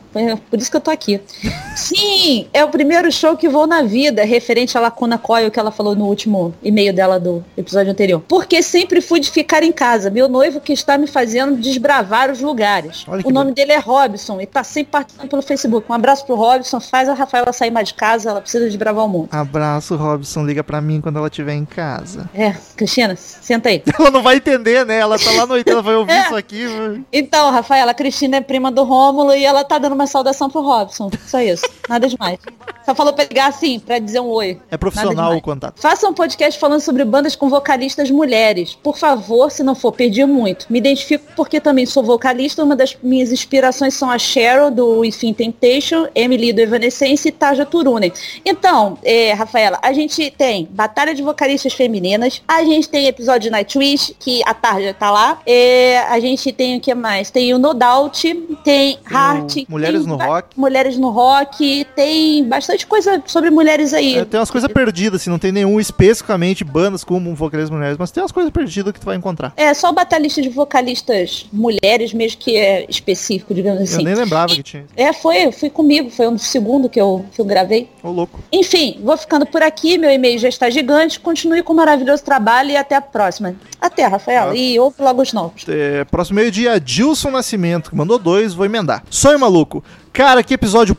S9: Por isso que eu tô aqui. Sim, é o primeiro show que vou na vida, referente à Lacuna Coil que ela falou no último e-mail dela do episódio anterior. Porque sempre fui de ficar em casa. Meu noivo que está me fazendo desbravar os lugares.
S1: Olha
S9: O nome dele é Robson e tá sempre participando pelo Facebook. Um abraço pro Robson. Faz a Rafaela sair mais de casa. Ela precisa desbravar o mundo.
S1: Abraço, Robson. Liga pra mim quando ela estiver em casa.
S9: É, Cristina, senta aí.
S1: Ela não vai entender, né? Ela tá lá no 80, ela vai ouvir
S9: É.
S1: isso aqui.
S9: Então, Rafaela, a Cristina é prima do Rômulo e ela tá dando uma saudação pro Robson. Só isso. Nada demais. Só falou pra ligar assim, pra dizer um oi.
S1: É profissional o contato.
S9: Faça um podcast falando sobre bandas com vocalistas mulheres. Por favor, se não for pedir muito. Me identifico porque também sou vocalista. Uma das minhas inspirações são a Cheryl, do Enfim Temptation, Emily, do Evanescence e Taja Turunen. Então, é, Rafaela, a gente tem Batalha de Vocalistas Femininas, a gente tem episódio de Nightwish, que a Tarja tá lá, é, a gente tem o que mais? Tem o No Doubt, tem Heart,
S1: Mulheres
S9: tem
S1: no Rock.
S9: Mulheres no Rock, tem bastante coisa sobre mulheres aí.
S1: É, tem umas coisas perdidas, assim, não tem nenhum especificamente bandas como vocalistas mulheres, mas tem umas coisas perdidas que tu vai encontrar.
S9: É, só o batalhista de vocalistas mulheres mesmo que é específico, digamos
S1: Eu
S9: assim.
S1: nem lembrava que tinha.
S9: É, foi, foi comigo, foi um segundo que eu, que eu gravei.
S1: Ô, louco.
S9: Enfim, vou ficando por aqui, meu e-mail já está gigante. Continue com um maravilhoso trabalho e até a próxima. Até, Rafael.
S1: Ah.
S9: E ouve logo os novos.
S1: É, próximo meio-dia, Dilson Nascimento, que mandou dois, vou emendar. Sonho maluco. Cara, que episódio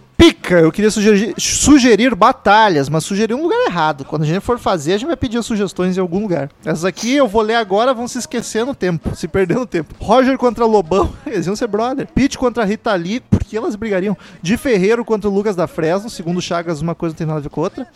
S1: pica! Eu queria sugerir, sugerir batalhas, mas sugeri um lugar errado. Quando a gente for fazer, a gente vai pedir sugestões em algum lugar. Essas aqui eu vou ler agora, vão se esquecer no tempo, se perder no tempo. Roger contra Lobão, eles iam ser brother. Pete contra Rita Lee, porque elas brigariam. De Ferreiro contra o Lucas da Fresno, segundo Chagas, uma coisa não tem nada a ver com outra.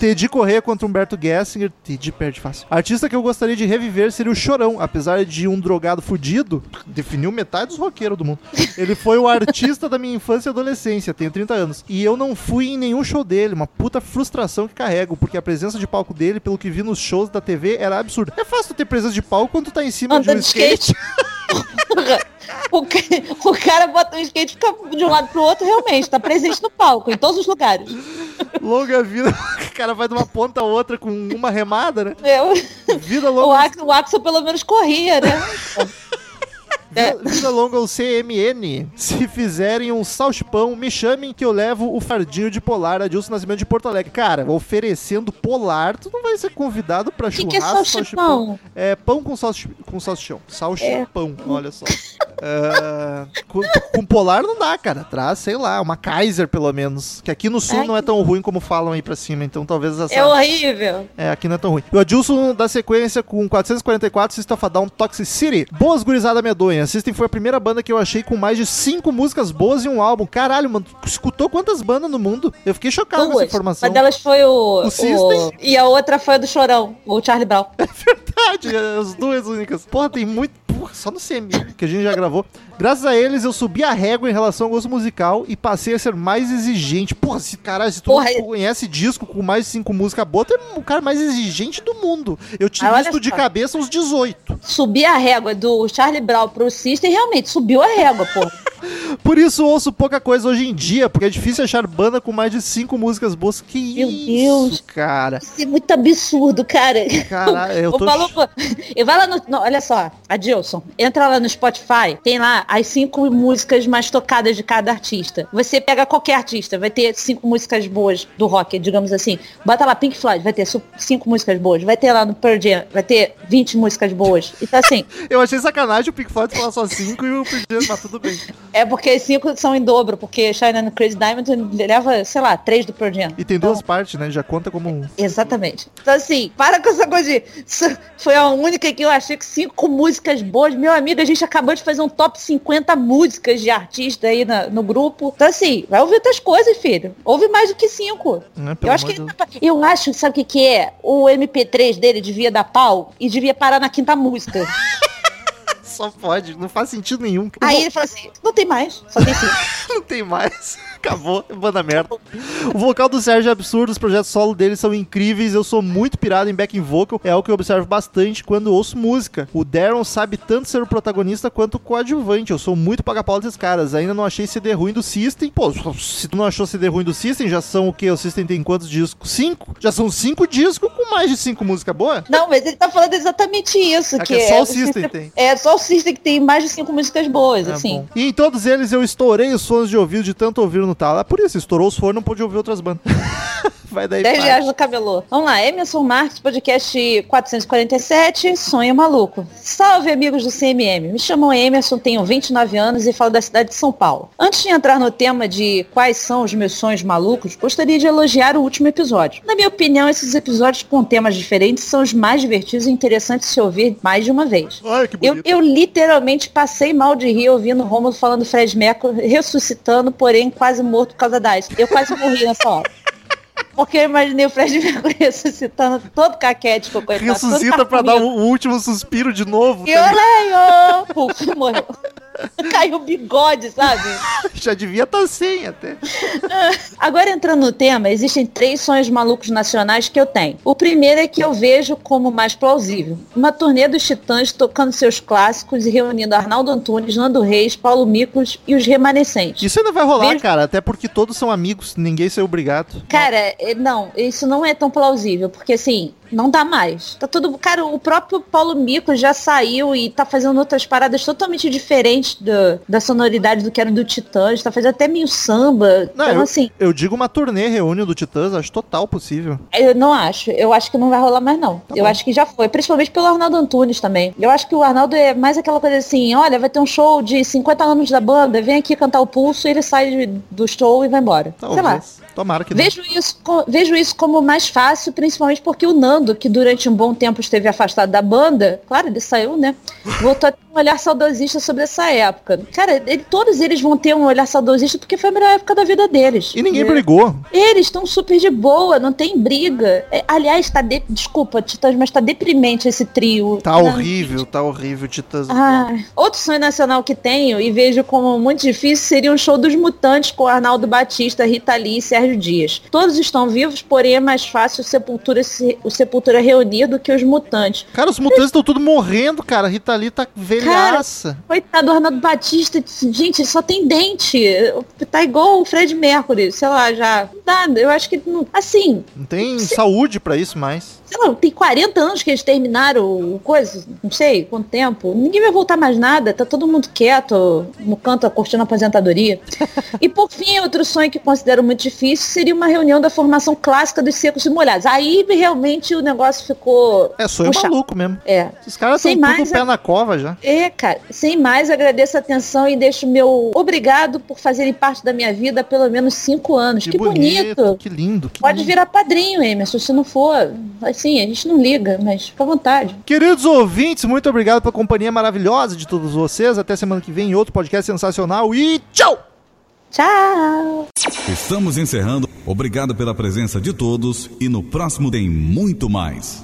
S1: Teddy Corrêa contra Humberto Gessinger, Teddy perde fácil. Artista que eu gostaria de reviver seria o Chorão, apesar de um drogado fudido, definiu metade dos roqueiros do mundo. Ele foi o artista da minha infância e adolescência, tenho 30 anos. E eu não fui em nenhum show dele, uma puta frustração que carrego, porque a presença de palco dele, pelo que vi nos shows da TV, era absurda. É fácil ter presença de palco quando tu tá em cima de um
S9: Andando de
S1: skate.
S9: O, ca- o cara bota o skate e fica de um lado pro outro, realmente, tá presente no palco, em todos os lugares.
S1: Longa vida, o cara vai de uma ponta a outra com uma remada, né?
S9: Eu,
S1: Vida
S9: o,
S1: longa,
S9: Axel, o Axel pelo menos corria, né? É.
S1: vida, longa o CMN. Se fizerem um salchipão, me chamem que eu levo o fardinho de polar Adilson Nascimento de Porto Alegre. Cara, oferecendo polar, tu não vai ser convidado pra
S9: que,
S1: churrasco,
S9: que é salchipão?
S1: É pão com, salchi com salchichão. Salchipão, olha só. É, com, com polar não dá, cara. Traz, sei lá, uma Kaiser pelo menos. Que aqui no sul
S9: Ai,
S1: não é tão ruim como falam aí pra cima. Então talvez essa.
S9: É horrível.
S1: É, aqui não é tão ruim. E o Adilson da sequência com 444 System of a Down Toxicity. Boas gurizada medonha. System foi a primeira banda que eu achei com mais de cinco músicas boas e um álbum. Caralho, mano, escutou quantas bandas no mundo? Eu fiquei chocado com essa
S9: Duas.
S1: informação.
S9: Uma delas foi o,
S1: O System.
S9: E a outra foi a do Chorão, o Charlie Brown.
S1: Verdade, as duas únicas. Porra, tem muito. Porra, só no CM que a gente já gravou. Graças a eles, eu subi a régua em relação ao gosto musical e passei a ser mais exigente. Porra, se, caralho, se tu
S9: Porra,
S1: não conhece disco com mais de cinco músicas boas, tu é o cara mais exigente do mundo. Eu te
S9: Ah,
S1: listo de
S9: só.
S1: cabeça uns 18.
S9: Subir a régua do Charlie Brown pro System, realmente, subiu a régua, pô.
S1: Por isso ouço pouca coisa hoje em dia, porque é difícil achar banda com mais de cinco músicas boas. Que
S9: Meu
S1: isso,
S9: Deus.
S1: cara.
S9: Isso é muito absurdo, cara.
S1: Caralho, eu tô...
S9: maluco, e vai lá no, no- olha só, Adilson, entra lá no Spotify, tem lá as cinco músicas mais tocadas de cada artista. Você pega qualquer artista, vai ter cinco músicas boas do rock, digamos assim. Bota lá Pink Floyd, vai ter cinco músicas boas. Vai ter lá no Pearl Jam, vai ter 20 músicas boas. Então assim,
S1: Eu achei sacanagem o Pink Floyd falar só cinco e o Pink Floyd, mas tudo bem.
S9: é porque cinco são em dobro, porque Shine and Crazy Diamond leva, sei lá, três do Pearl Jam.
S1: E tem duas partes, né? Já conta como um.
S9: Exatamente. Então, assim, para com essa coisa de. Foi a única que eu achei que cinco músicas boas. Meu amigo, a gente acabou de fazer um top 50 músicas de artista aí na- no grupo. Então, assim, vai ouvir outras coisas, filho. Ouve mais do que cinco.
S1: Pelo
S9: Eu acho que
S1: de
S9: ele- eu acho, sabe o que, que é? O MP3 dele devia dar pau e devia parar na quinta música.
S1: Só pode, não faz sentido nenhum.
S9: Aí ele fala assim, não tem mais, só tem cinco.
S1: Não tem mais. Acabou, banda merda. O vocal do Sérgio é absurdo, os projetos solo dele são incríveis. Eu sou muito pirado em backing vocal, é algo que eu observo bastante quando ouço música. O Darren sabe tanto ser o protagonista quanto o coadjuvante. Eu sou muito paga-pau desses caras. Ainda não achei CD ruim do System. Pô, se tu não achou CD ruim do System, já são o que? O System tem quantos discos? Cinco? Já são cinco discos com mais de cinco músicas boas?
S9: Não, mas ele tá falando exatamente isso.
S1: É
S9: que
S1: que é só o
S9: o
S1: System tem.
S9: É só o System que tem mais de cinco músicas boas,
S1: É
S9: assim.
S1: bom. E em todos eles eu estourei os fones de ouvido de tanto ouvir no talo. É por isso, estourou os fones, não pôde ouvir outras bandas. Vai daí.
S9: 10
S1: pai.
S9: reais no camelô. Vamos lá, Emerson Marques, podcast 447, Sonho Maluco. Salve, amigos do CMM. Me chamo Emerson, tenho 29 anos e falo da cidade de São Paulo. Antes de entrar no tema de quais são os meus sonhos malucos, gostaria de elogiar o último episódio. Na minha opinião, esses episódios com temas diferentes são os mais divertidos e interessantes de se ouvir mais de uma vez.
S1: Ai, que
S9: Eu,
S1: bonito.
S9: eu literalmente passei mal de rir ouvindo o Romulo falando Fred Mercury ressuscitando, porém quase morto por causa da AIDS. Eu quase morri nessa hora. Porque eu imaginei o Fred Mercury ressuscitando todo caquético, coitado.
S1: Ressuscita pra dar o, o último suspiro de novo.
S9: E eu leio! Puf, morreu. Caiu o bigode, sabe?
S1: Já devia estar sem até.
S9: Agora entrando no tema, existem três sonhos malucos nacionais que eu tenho. O primeiro é que eu vejo como mais plausível. Uma turnê dos Titãs tocando seus clássicos e reunindo Arnaldo Antunes, Nando Reis, Paulo Miklos e os remanescentes.
S1: Isso ainda vai rolar,
S9: Vejo-
S1: cara, até porque todos são amigos, ninguém ser obrigado.
S9: Cara, é, não, isso não é tão plausível, porque assim, não dá mais. Tá tudo. Cara, o próprio Paulo Mico já saiu e tá fazendo outras paradas totalmente diferentes do- da sonoridade do que era do Titãs. Tá fazendo até meio samba.
S1: Não,
S9: então,
S1: eu,
S9: assim,
S1: eu digo uma turnê reúne do Titãs, acho total possível.
S9: eu não acho. Eu acho que não vai rolar mais, não.
S1: Tá
S9: eu
S1: bom.
S9: acho que já foi. Principalmente pelo Arnaldo Antunes também. Eu acho que o Arnaldo é mais aquela coisa assim, olha, vai ter um show de 50 anos da banda, vem aqui cantar o pulso, e ele sai do show e vai embora. Sei lá.
S1: Talvez. Tomara que não.
S9: Vejo isso, vejo isso como mais fácil, principalmente porque o Nando, que durante um bom tempo esteve afastado da banda, claro, ele saiu, né? Voltou a um olhar saudosista sobre essa época. Cara, ele- todos eles vão ter um olhar saudosista porque foi a melhor época da vida deles.
S1: E ninguém
S9: É.
S1: brigou.
S9: Eles estão super de boa, não tem briga. É, aliás, tá de... desculpa, Titãs, mas tá deprimente esse trio.
S1: Tá
S9: Não-
S1: horrível, tá horrível, Titãs.
S9: ah, outro sonho nacional que tenho e vejo como muito difícil seria um show dos Mutantes com Arnaldo Batista, Rita Lee e Sérgio Dias. Todos estão vivos, porém é mais fácil o Sepultura, se- o Sepultura reunido que os Mutantes.
S1: Cara, os mutantes estão tudo morrendo, cara. Rita Lee tá velhaça.
S9: Coitado do Arnaldo Batista, gente, ele só tem dente. Tá igual o Fred Mercury, sei lá, já. Nada, eu acho que. não- Assim,
S1: Não tem saúde pra isso mais.
S9: Sei lá, tem 40 anos que eles terminaram o coisa, não sei quanto tempo. Ninguém vai voltar mais nada, tá todo mundo quieto no canto curtindo a aposentadoria. e por fim, outro sonho que considero muito difícil seria uma reunião da formação clássica dos secos e molhados. Aí realmente o negócio ficou.
S1: É sonho
S9: puxado.
S1: maluco mesmo.
S9: É.
S1: Esses caras estão tudo
S9: mais,
S1: pé na cova já.
S9: É, cara, sem mais, agradeço a atenção e deixo meu obrigado por fazerem parte da minha vida há pelo menos cinco anos. Que, bonito.
S1: Que lindo. Que
S9: Pode
S1: lindo.
S9: virar padrinho, Emerson, se não for. Assim, a gente não liga, mas fica à vontade.
S1: Queridos ouvintes, muito obrigado pela companhia maravilhosa de todos vocês. Até semana que vem em outro podcast sensacional e tchau!
S9: Tchau!
S10: Estamos encerrando. Obrigado pela presença de todos e no próximo tem muito mais.